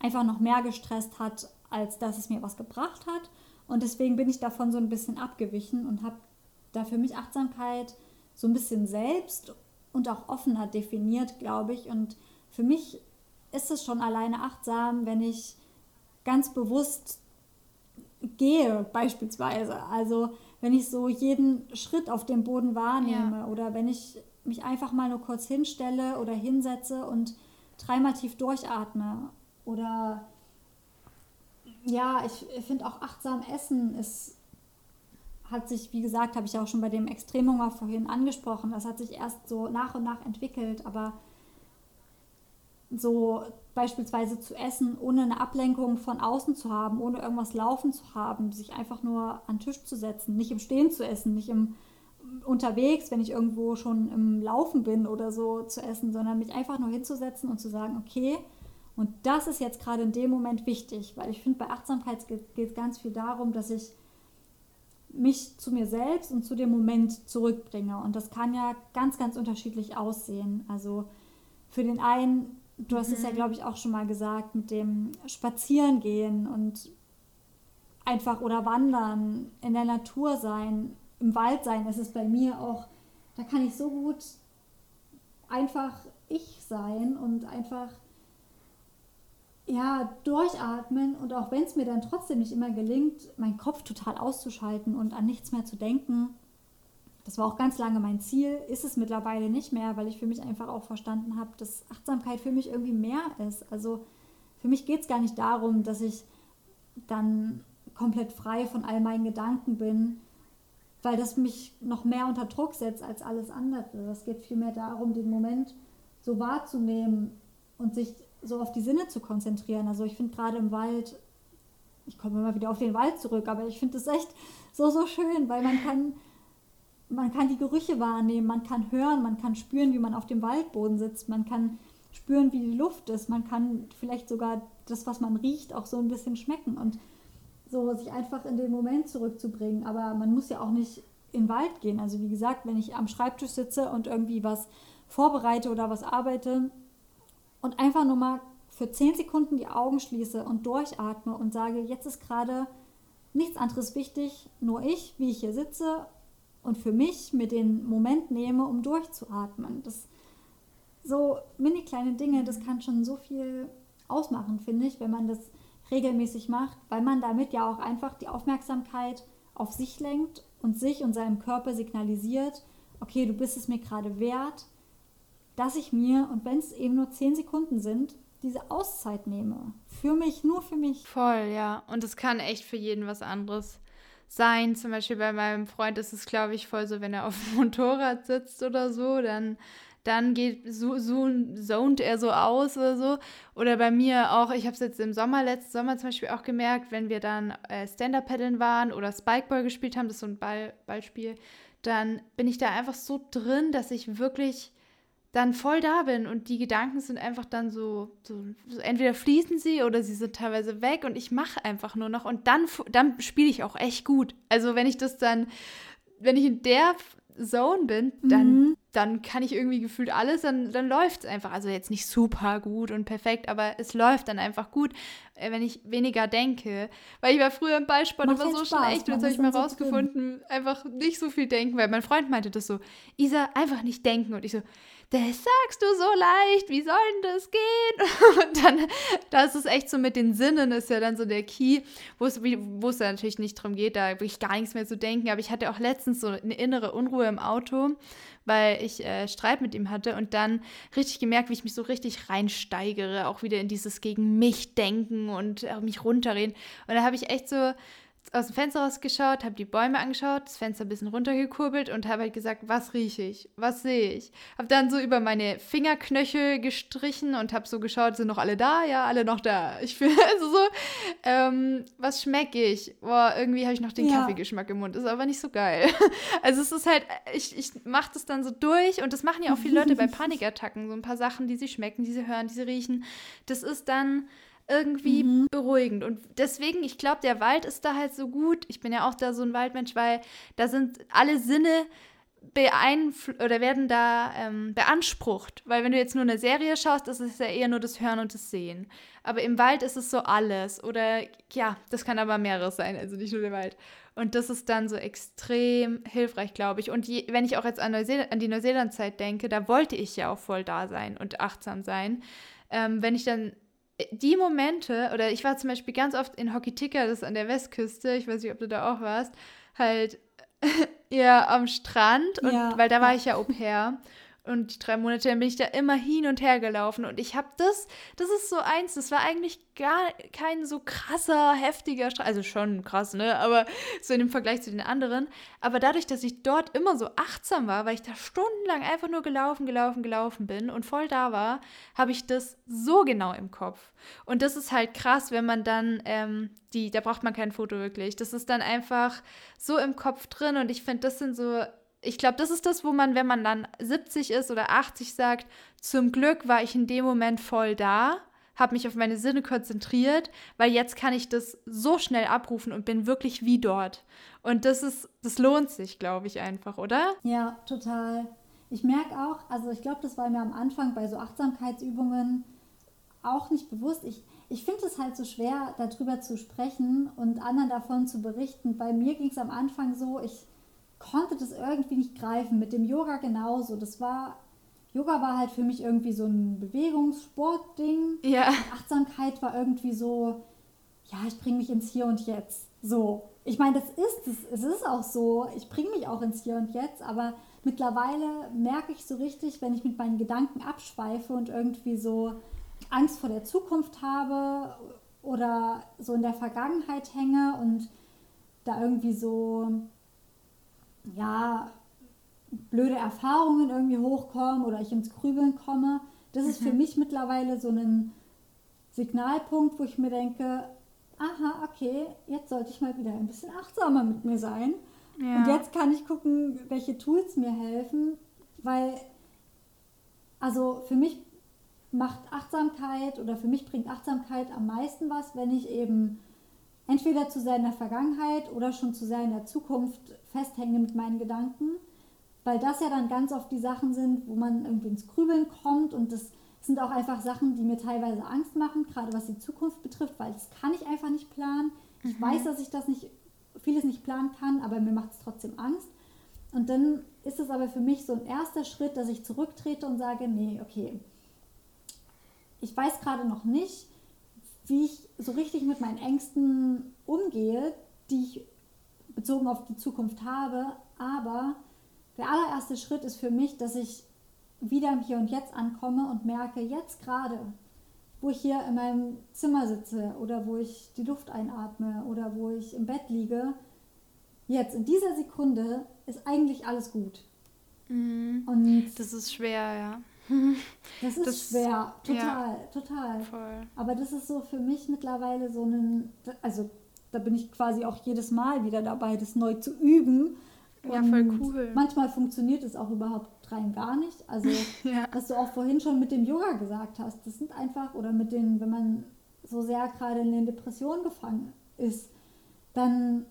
einfach noch mehr gestresst hat, als dass es mir was gebracht hat. Und deswegen bin ich davon so ein bisschen abgewichen und habe da für mich Achtsamkeit so ein bisschen selbst und auch offener definiert, glaube ich. Und für mich ist es schon alleine achtsam, wenn ich ganz bewusst gehe, beispielsweise. Also wenn ich so jeden Schritt auf dem Boden wahrnehme ja. oder wenn ich mich einfach mal nur kurz hinstelle oder hinsetze und dreimal tief durchatme oder ja, ich, finde auch achtsam Essen ist, hat sich, wie gesagt, habe ich auch schon bei dem Extremhunger vorhin angesprochen, das hat sich erst so nach und nach entwickelt, aber so beispielsweise zu essen, ohne eine Ablenkung von außen zu haben, ohne irgendwas laufen zu haben, sich einfach nur an den Tisch zu setzen, nicht im Stehen zu essen, nicht im unterwegs, wenn ich irgendwo schon im Laufen bin oder so zu essen, sondern mich einfach nur hinzusetzen und zu sagen, okay, und das ist jetzt gerade in dem Moment wichtig, weil ich finde, bei Achtsamkeit geht es ganz viel darum, dass ich mich zu mir selbst und zu dem Moment zurückbringe. Und das kann ja ganz, ganz unterschiedlich aussehen. Also für den einen Du hast mhm. es ja, mhm. glaube ich, auch schon mal gesagt, mit dem Spazierengehen und einfach oder wandern, in der Natur sein, im Wald sein. Das ist bei mir auch, da kann ich so gut einfach ich sein und einfach ja, durchatmen und auch wenn es mir dann trotzdem nicht immer gelingt, meinen Kopf total auszuschalten und an nichts mehr zu denken, das war auch ganz lange mein Ziel, ist es mittlerweile nicht mehr, weil ich für mich einfach auch verstanden habe, dass Achtsamkeit für mich irgendwie mehr ist. Also für mich geht es gar nicht darum, dass ich dann komplett frei von all meinen Gedanken bin, weil das mich noch mehr unter Druck setzt als alles andere. Es geht vielmehr darum, den Moment so wahrzunehmen und sich so auf die Sinne zu konzentrieren. Also ich finde gerade im Wald, ich komme immer wieder auf den Wald zurück, aber ich finde es echt so, so schön, weil man kann man kann die Gerüche wahrnehmen, man kann hören, man kann spüren, wie man auf dem Waldboden sitzt, man kann spüren, wie die Luft ist, man kann vielleicht sogar das, was man riecht, auch so ein bisschen schmecken und so sich einfach in den Moment zurückzubringen. Aber man muss ja auch nicht in den Wald gehen. Also wie gesagt, wenn ich am Schreibtisch sitze und irgendwie was vorbereite oder was arbeite und einfach nur mal für zehn Sekunden die Augen schließe und durchatme und sage, jetzt ist gerade nichts anderes wichtig, nur ich, wie ich hier sitze und für mich mir den Moment nehme, um durchzuatmen. Das so mini kleine Dinge, das kann schon so viel ausmachen, finde ich, wenn man das regelmäßig macht, weil man damit ja auch einfach die Aufmerksamkeit auf sich lenkt und sich und seinem Körper signalisiert, okay, du bist es mir gerade wert, dass ich mir, und wenn es eben nur zehn Sekunden sind, diese Auszeit nehme. Für mich, nur für mich. Voll, ja. Und es kann echt für jeden was anderes sein. Zum Beispiel bei meinem Freund ist es, glaube ich, voll so, wenn er auf dem (laughs) Motorrad sitzt oder so, dann, dann geht so, so zont er so aus oder so. Oder bei mir auch, ich habe es jetzt im Sommer, letzten Sommer zum Beispiel auch gemerkt, wenn wir dann äh, Stand-Up-Paddeln waren oder Spikeball gespielt haben, das ist so ein Ball, Ballspiel, dann bin ich da einfach so drin, dass ich wirklich dann voll da bin und die Gedanken sind einfach dann so, so, so entweder fließen sie oder sie sind teilweise weg und ich mache einfach nur noch und dann, dann spiele ich auch echt gut. Also wenn ich das dann, wenn ich in der Zone bin, dann, mhm. dann kann ich irgendwie gefühlt alles, dann, dann läuft es einfach. Also jetzt nicht super gut und perfekt, aber es läuft dann einfach gut, äh, wenn ich weniger denke. Weil ich war früher im Ballsport Macht immer so Spaß. schlecht und jetzt habe ich mal rausgefunden, so einfach nicht so viel denken, weil mein Freund meinte das so, Isa, einfach nicht denken. Und ich so, das sagst du so leicht, wie soll denn das gehen? (laughs) Und dann, da ist es echt so mit den Sinnen, ist ja dann so der Key, wo es, da natürlich nicht darum geht, da wirklich gar nichts mehr zu denken. Aber ich hatte auch letztens so eine innere Unruhe im Auto, weil ich äh, Streit mit ihm hatte und dann richtig gemerkt, wie ich mich so richtig reinsteigere, auch wieder in dieses gegen mich denken und äh, mich runterreden. Und da habe ich echt so aus dem Fenster rausgeschaut, habe die Bäume angeschaut, das Fenster ein bisschen runtergekurbelt und habe halt gesagt, was rieche ich, was sehe ich. Habe dann so über meine Fingerknöchel gestrichen und habe so geschaut, sind noch alle da? Ja, alle noch da. Ich finde (laughs) also so, ähm, was schmecke ich? Boah, irgendwie habe ich noch den ja. Kaffeegeschmack im Mund, ist aber nicht so geil. (laughs) Also es ist halt, ich, ich mache das dann so durch und das machen ja auch viele Leute bei (laughs) Panikattacken, so ein paar Sachen, die sie schmecken, die sie hören, die sie riechen. Das ist dann irgendwie mhm. beruhigend. Und deswegen, ich glaube, der Wald ist da halt so gut. Ich bin ja auch da so ein Waldmensch, weil da sind alle Sinne beeinflusst oder werden da ähm, beansprucht. Weil wenn du jetzt nur eine Serie schaust, ist es ja eher nur das Hören und das Sehen. Aber im Wald ist es so alles. Oder ja, das kann aber mehreres sein, also nicht nur der Wald. Und das ist dann so extrem hilfreich, glaube ich. Und je, wenn ich auch jetzt an, an die Neuseeland-Zeit denke, da wollte ich ja auch voll da sein und achtsam sein. Ähm, wenn ich dann die Momente, oder ich war zum Beispiel ganz oft in Hockey Ticker, das ist an der Westküste, ich weiß nicht, ob du da auch warst, halt (laughs) ja am Strand, und, ja. weil da war ich ja Au pair. Und die drei Monate bin ich da immer hin und her gelaufen. Und ich habe das, das ist so eins, das war eigentlich gar kein so krasser, heftiger Streit. Also schon krass, ne? Aber so in dem Vergleich zu den anderen. Aber dadurch, dass ich dort immer so achtsam war, weil ich da stundenlang einfach nur gelaufen, gelaufen, gelaufen bin und voll da war, habe ich das so genau im Kopf. Und das ist halt krass, wenn man dann ähm, die, da braucht man kein Foto wirklich. Das ist dann einfach so im Kopf drin. Und ich finde, das sind so ich glaube, das ist das, wo man, wenn man dann 70 ist oder 80 sagt, zum Glück war ich in dem Moment voll da, habe mich auf meine Sinne konzentriert, weil jetzt kann ich das so schnell abrufen und bin wirklich wie dort. Und das ist, das lohnt sich, glaube ich, einfach, oder? Ja, total. Ich merke auch, also ich glaube, das war mir am Anfang bei so Achtsamkeitsübungen auch nicht bewusst. Ich, ich finde es halt so schwer, darüber zu sprechen und anderen davon zu berichten. Bei mir ging es am Anfang so, ich konnte das irgendwie nicht greifen. Mit dem Yoga genauso. Das war, Yoga war halt für mich irgendwie so ein Bewegungssportding. Ja. Achtsamkeit war irgendwie so, ja, ich bringe mich ins Hier und Jetzt. So. Ich meine, das ist es. Es ist auch so. Ich bringe mich auch ins Hier und Jetzt, aber mittlerweile merke ich so richtig, wenn ich mit meinen Gedanken abschweife und irgendwie so Angst vor der Zukunft habe oder so in der Vergangenheit hänge und da irgendwie so ja, blöde Erfahrungen irgendwie hochkommen oder ich ins Grübeln komme. Das ist für mhm. mich mittlerweile so ein Signalpunkt, wo ich mir denke, aha, okay, jetzt sollte ich mal wieder ein bisschen achtsamer mit mir sein. Ja. Und jetzt kann ich gucken, welche Tools mir helfen, weil, also für mich macht Achtsamkeit oder für mich bringt Achtsamkeit am meisten was, wenn ich eben entweder zu sehr in der Vergangenheit oder schon zu sehr in der Zukunft festhänge mit meinen Gedanken, weil das ja dann ganz oft die Sachen sind, wo man irgendwie ins Grübeln kommt und das sind auch einfach Sachen, die mir teilweise Angst machen, gerade was die Zukunft betrifft, weil das kann ich einfach nicht planen. Ich mhm. weiß, dass ich das nicht, vieles nicht planen kann, aber mir macht es trotzdem Angst. Und dann ist es aber für mich so ein erster Schritt, dass ich zurücktrete und sage, nee, okay, ich weiß gerade noch nicht, wie ich so richtig mit meinen Ängsten umgehe, die ich bezogen auf die Zukunft habe. Aber der allererste Schritt ist für mich, dass ich wieder im Hier und Jetzt ankomme und merke, jetzt gerade, wo ich hier in meinem Zimmer sitze oder wo ich die Luft einatme oder wo ich im Bett liege, jetzt in dieser Sekunde ist eigentlich alles gut. Mhm. Und das ist schwer, ja. (laughs) Das ist das, schwer, total, ja, total. Voll. Aber das ist so für mich mittlerweile so ein, also da bin ich quasi auch jedes Mal wieder dabei, das neu zu üben. Ja, voll cool. Manchmal funktioniert es auch überhaupt rein gar nicht. Also, (laughs) ja. was du auch vorhin schon mit dem Yoga gesagt hast, das sind einfach, oder mit den, wenn man so sehr gerade in den Depressionen gefangen ist, dann,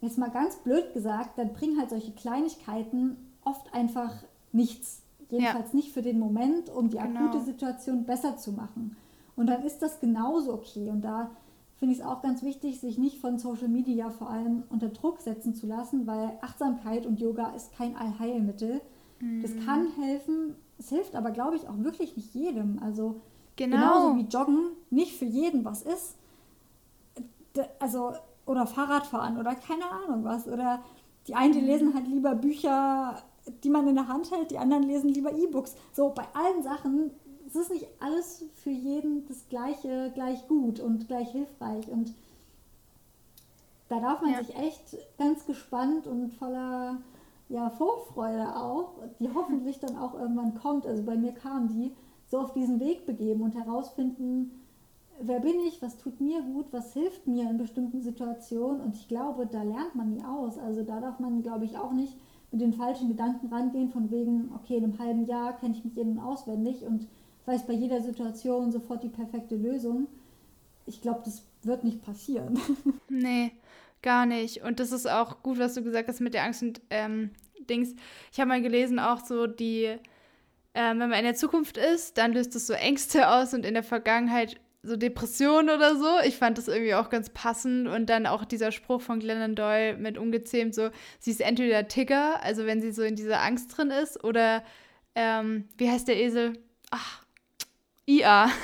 jetzt mal ganz blöd gesagt, dann bringen halt solche Kleinigkeiten oft einfach nichts. Jedenfalls ja. nicht für den Moment, um die genau. akute Situation besser zu machen. Und dann ist das genauso okay. Und da finde ich es auch ganz wichtig, sich nicht von Social Media vor allem unter Druck setzen zu lassen, weil Achtsamkeit und Yoga ist kein Allheilmittel. Mhm. Das kann helfen, es hilft aber, glaube ich, auch wirklich nicht jedem. Also genau. genauso wie Joggen nicht für jeden was ist. Also, oder Fahrradfahren oder keine Ahnung was. Oder die einen, die mhm. lesen halt lieber Bücher die man in der Hand hält, die anderen lesen lieber E-Books. So, bei allen Sachen es ist nicht alles für jeden das gleiche, gleich gut und gleich hilfreich. Und da darf man ja. sich echt ganz gespannt und voller ja, Vorfreude auch, die hoffentlich dann auch irgendwann kommt, also bei mir kam die, so auf diesen Weg begeben und herausfinden, wer bin ich, was tut mir gut, was hilft mir in bestimmten Situationen. Und ich glaube, da lernt man nie aus. Also da darf man, glaube ich, auch nicht mit den falschen Gedanken rangehen, von wegen, okay, in einem halben Jahr kenne ich mich jeden auswendig und weiß bei jeder Situation sofort die perfekte Lösung. Ich glaube, das wird nicht passieren. (laughs) Nee, gar nicht. Und das ist auch gut, was du gesagt hast mit der Angst und ähm, Dings. Ich habe mal gelesen, auch so die, äh, wenn man in der Zukunft ist, dann löst es so Ängste aus und in der Vergangenheit so Depressionen oder so. Ich fand das irgendwie auch ganz passend. Und dann auch dieser Spruch von Glennon Doyle mit ungezähmt so, sie ist entweder Tigger, also wenn sie so in dieser Angst drin ist, oder ähm, wie heißt der Esel? Ach, IA. (laughs)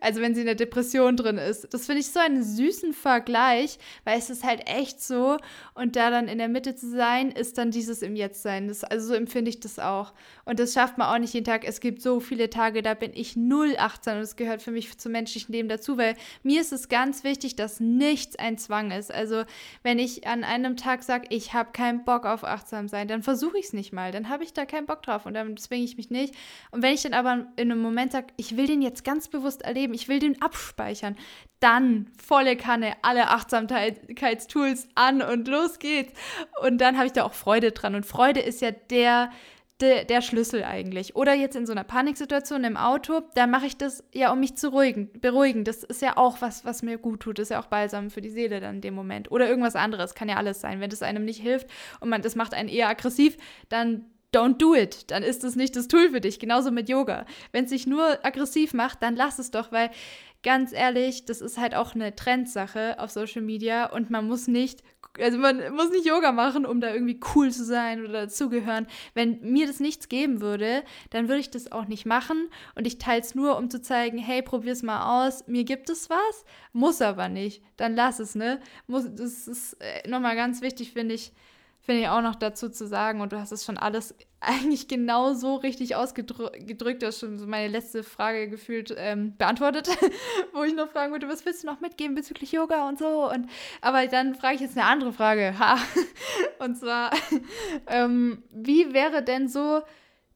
Also wenn sie in der Depression drin ist. Das finde ich so einen süßen Vergleich, weil es ist halt echt so. Und da dann in der Mitte zu sein, ist dann dieses im Jetzt sein. Das, also so empfinde ich das auch. Und das schafft man auch nicht jeden Tag. Es gibt so viele Tage, da bin ich null achtsam und das gehört für mich zum menschlichen Leben dazu, weil mir ist es ganz wichtig, dass nichts ein Zwang ist. Also wenn ich an einem Tag sage, ich habe keinen Bock auf achtsam sein, dann versuche ich es nicht mal. Dann habe ich da keinen Bock drauf und dann zwinge ich mich nicht. Und wenn ich dann aber in einem Moment sage, ich will den jetzt ganz bewusst erleben, ich will den abspeichern, dann volle Kanne, alle Achtsamkeitstools an und los geht's. Und dann habe ich da auch Freude dran. Und Freude ist ja der, der, der Schlüssel eigentlich. Oder jetzt in so einer Paniksituation im Auto, da mache ich das ja, um mich zu ruhigen, beruhigen. Das ist ja auch was, was mir gut tut. Das ist ja auch balsam für die Seele dann in dem Moment. Oder irgendwas anderes, kann ja alles sein. Wenn das einem nicht hilft und man das macht einen eher aggressiv, dann don't do it. Dann ist das nicht das Tool für dich. Genauso mit Yoga. Wenn es sich nur aggressiv macht, dann lass es doch, weil ganz ehrlich, das ist halt auch eine Trendsache auf Social Media und man muss nicht, also man muss nicht Yoga machen, um da irgendwie cool zu sein oder dazugehören. Wenn mir das nichts geben würde, dann würde ich das auch nicht machen und ich teile es nur, um zu zeigen, hey, probier's mal aus, mir gibt es was, muss aber nicht, dann lass es, ne? Muss, das ist äh, nochmal ganz wichtig, finde ich, finde ich auch noch dazu zu sagen, und du hast es schon alles (laughs) eigentlich genau so richtig ausgedrückt, du hast schon meine letzte Frage gefühlt ähm, beantwortet, (laughs) wo ich noch fragen würde, was willst du noch mitgeben bezüglich Yoga und so. Und, aber dann frage ich jetzt eine andere Frage. (laughs) Ha. Und zwar, ähm, wie wäre denn so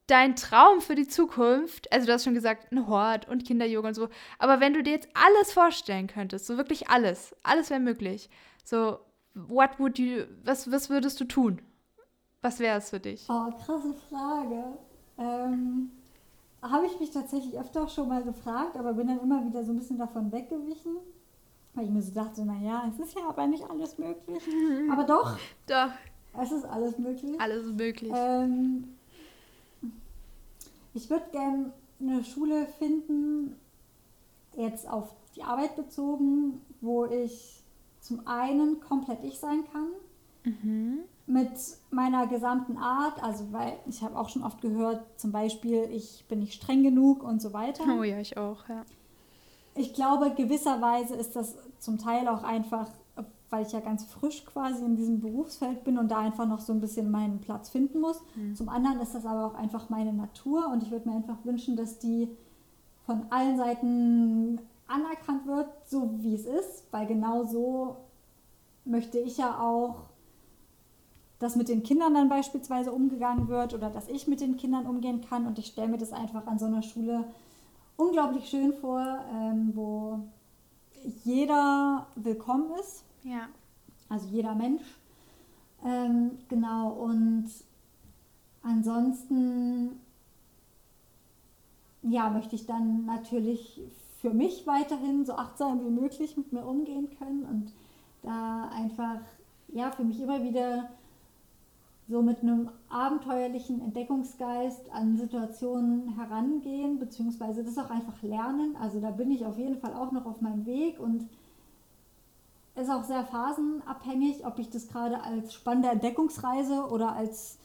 dein Traum für die Zukunft? Also du hast schon gesagt, ein Hort und Kinder-Yoga und so. Aber wenn du dir jetzt alles vorstellen könntest, so wirklich alles, alles wäre möglich. So, what would you, was, was würdest du tun? Was wäre es für dich? Oh, krasse Frage. Ähm, Habe ich mich tatsächlich öfter schon mal gefragt, aber bin dann immer wieder so ein bisschen davon weggewichen. Weil ich mir so dachte, naja, es ist ja aber nicht alles möglich. (laughs) aber doch. Doch. Es ist alles möglich. Alles möglich. Ähm, ich würde gerne eine Schule finden, jetzt auf die Arbeit bezogen, wo ich zum einen komplett ich sein kann. Mhm. Mit meiner gesamten Art, also weil ich habe auch schon oft gehört, zum Beispiel, ich bin nicht streng genug und so weiter. Oh ja, ich auch, ja. Ich glaube, gewisserweise ist das zum Teil auch einfach, weil ich ja ganz frisch quasi in diesem Berufsfeld bin und da einfach noch so ein bisschen meinen Platz finden muss. Mhm. Zum anderen ist das aber auch einfach meine Natur und ich würde mir einfach wünschen, dass die von allen Seiten anerkannt wird, so wie es ist, weil genau so möchte ich ja auch, dass mit den Kindern dann beispielsweise umgegangen wird oder dass ich mit den Kindern umgehen kann und ich stelle mir das einfach an so einer Schule unglaublich schön vor, ähm, wo jeder willkommen ist. Ja. Also jeder Mensch. Ähm, genau, und ansonsten ja, möchte ich dann natürlich für mich weiterhin so achtsam wie möglich mit mir umgehen können und da einfach ja für mich immer wieder so mit einem abenteuerlichen Entdeckungsgeist an Situationen herangehen, beziehungsweise das auch einfach lernen. Also da bin ich auf jeden Fall auch noch auf meinem Weg und ist auch sehr phasenabhängig, ob ich das gerade als spannende Entdeckungsreise oder als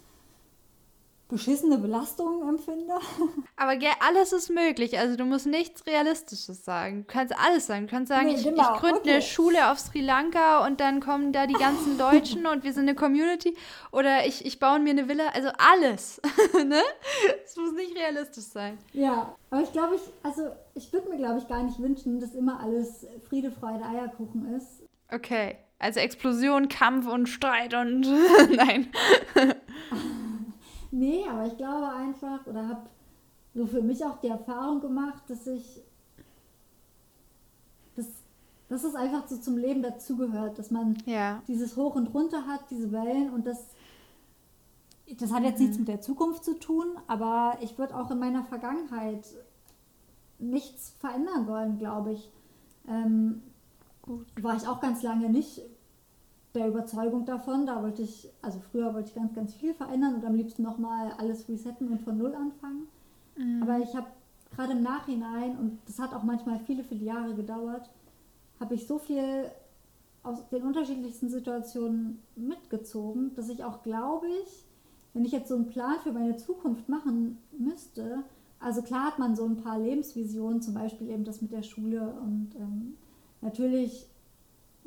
beschissene Belastung empfinde. (laughs) Aber gell, alles ist möglich. Also du musst nichts Realistisches sagen. Du kannst alles sagen. Du kannst sagen, nee, ich, genau. ich gründe okay. eine Schule auf Sri Lanka und dann kommen da die ganzen (laughs) Deutschen und wir sind eine Community. Oder ich, ich baue mir eine Villa. Also alles. (laughs) ne? Es muss nicht realistisch sein. Ja, aber ich glaube, ich, also ich würde mir, glaube ich, gar nicht wünschen, dass immer alles Friede, Freude, Eierkuchen ist. Okay. Also Explosion, Kampf und Streit und nein. Nee, aber ich glaube einfach oder habe so für mich auch die Erfahrung gemacht, dass ich dass, dass es einfach so zum Leben dazugehört, dass man ja. dieses Hoch und Runter hat, diese Wellen und das das hat jetzt mhm. nichts mit der Zukunft zu tun, aber ich würde auch in meiner Vergangenheit nichts verändern wollen, glaube ich. Ähm, war ich auch ganz lange nicht der Überzeugung davon. Da wollte ich, also früher wollte ich ganz, ganz viel verändern und am liebsten nochmal alles resetten und von Null anfangen. Mhm. Aber ich habe gerade im Nachhinein, und das hat auch manchmal viele, viele Jahre gedauert, habe ich so viel aus den unterschiedlichsten Situationen mitgezogen, dass ich auch glaube ich, wenn ich jetzt so einen Plan für meine Zukunft machen müsste, also klar hat man so ein paar Lebensvisionen, zum Beispiel eben das mit der Schule und ähm, natürlich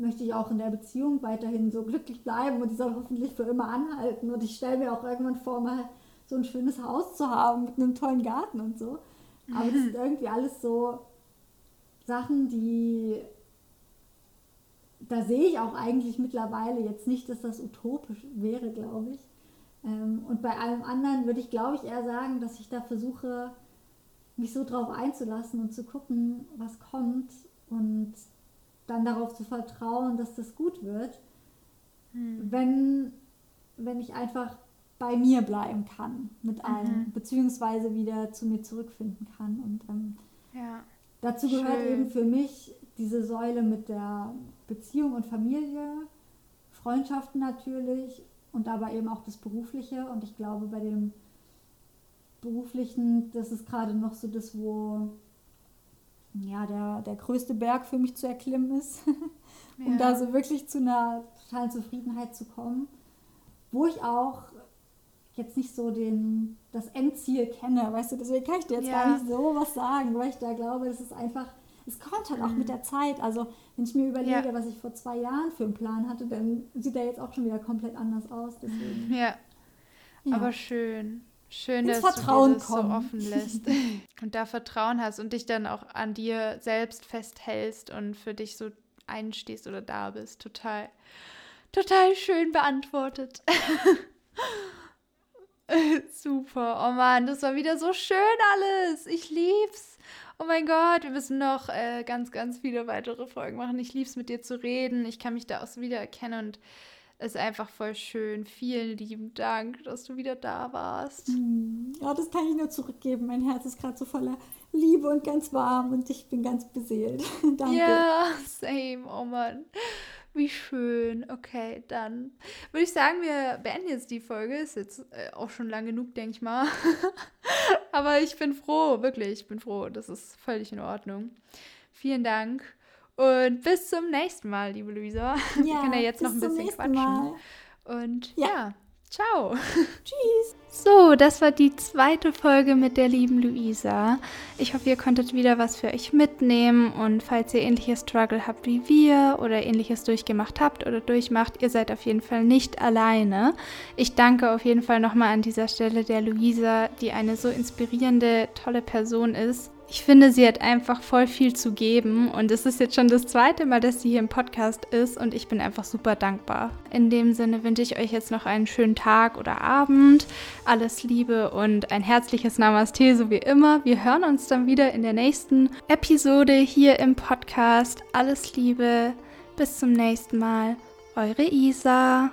möchte ich auch in der Beziehung weiterhin so glücklich bleiben und die soll hoffentlich für immer anhalten. Und ich stelle mir auch irgendwann vor, mal so ein schönes Haus zu haben mit einem tollen Garten und so. Aber das sind irgendwie alles so Sachen, die da sehe ich auch eigentlich mittlerweile jetzt nicht, dass das utopisch wäre, glaube ich. Ähm, und bei allem anderen würde ich, glaube ich, eher sagen, dass ich da versuche, mich so drauf einzulassen und zu gucken, was kommt und dann darauf zu vertrauen, dass das gut wird, hm. wenn, wenn ich einfach bei mir bleiben kann mit allem, mhm. beziehungsweise wieder zu mir zurückfinden kann. Und ähm, ja. dazu gehört Schön. eben für mich diese Säule mit der Beziehung und Familie, Freundschaften natürlich und aber eben auch das Berufliche. Und ich glaube, bei dem Beruflichen, das ist gerade noch so das, wo ja, der, der größte Berg für mich zu erklimmen ist, (laughs) um ja. da so wirklich zu einer totalen Zufriedenheit zu kommen. Wo ich auch jetzt nicht so den, das Endziel kenne, weißt du, deswegen kann ich dir jetzt ja. gar nicht so was sagen, weil ich da glaube, das ist einfach, es kommt halt auch mit mhm. der Zeit. Also wenn ich mir überlege, ja. was ich vor zwei Jahren für einen Plan hatte, dann sieht der jetzt auch schon wieder komplett anders aus. Deswegen. Ja. Aber schön. Schön, dass Vertrauen du das so offen lässt (laughs) und da Vertrauen hast und dich dann auch an dir selbst festhältst und für dich so einstehst oder da bist. Total, total schön beantwortet. (laughs) Super. Oh Mann, das war wieder so schön alles. Ich lieb's. Oh mein Gott, wir müssen noch äh, ganz, ganz viele weitere Folgen machen. Ich lieb's mit dir zu reden. Ich kann mich da auch so wiedererkennen und ist einfach voll schön. Vielen lieben Dank, dass du wieder da warst. Hm. Ja, das kann ich nur zurückgeben. Mein Herz ist gerade so voller Liebe und ganz warm und ich bin ganz beseelt. (laughs) Danke. Ja, same. Oh Mann. Wie schön. Okay, dann würde ich sagen, wir beenden jetzt die Folge. Ist jetzt äh, auch schon lang genug, denke ich mal. (laughs) Aber ich bin froh, wirklich, ich bin froh. Das ist völlig in Ordnung. Vielen Dank. Und bis zum nächsten Mal, liebe Luisa. Ja, (laughs) wir können ja jetzt noch ein bisschen quatschen. Mal. Und ja. ja. Ciao. (laughs) Tschüss. So, das war die zweite Folge mit der lieben Luisa. Ich hoffe, ihr konntet wieder was für euch mitnehmen und falls ihr ähnliche Struggle habt wie wir oder ähnliches durchgemacht habt oder durchmacht, ihr seid auf jeden Fall nicht alleine. Ich danke auf jeden Fall nochmal an dieser Stelle der Luisa, die eine so inspirierende, tolle Person ist ich finde, sie hat einfach voll viel zu geben und es ist jetzt schon das zweite Mal, dass sie hier im Podcast ist und ich bin einfach super dankbar. In dem Sinne wünsche ich euch jetzt noch einen schönen Tag oder Abend, alles Liebe und ein herzliches Namaste, so wie immer. Wir hören uns dann wieder in der nächsten Episode hier im Podcast. Alles Liebe, bis zum nächsten Mal. Eure Isa.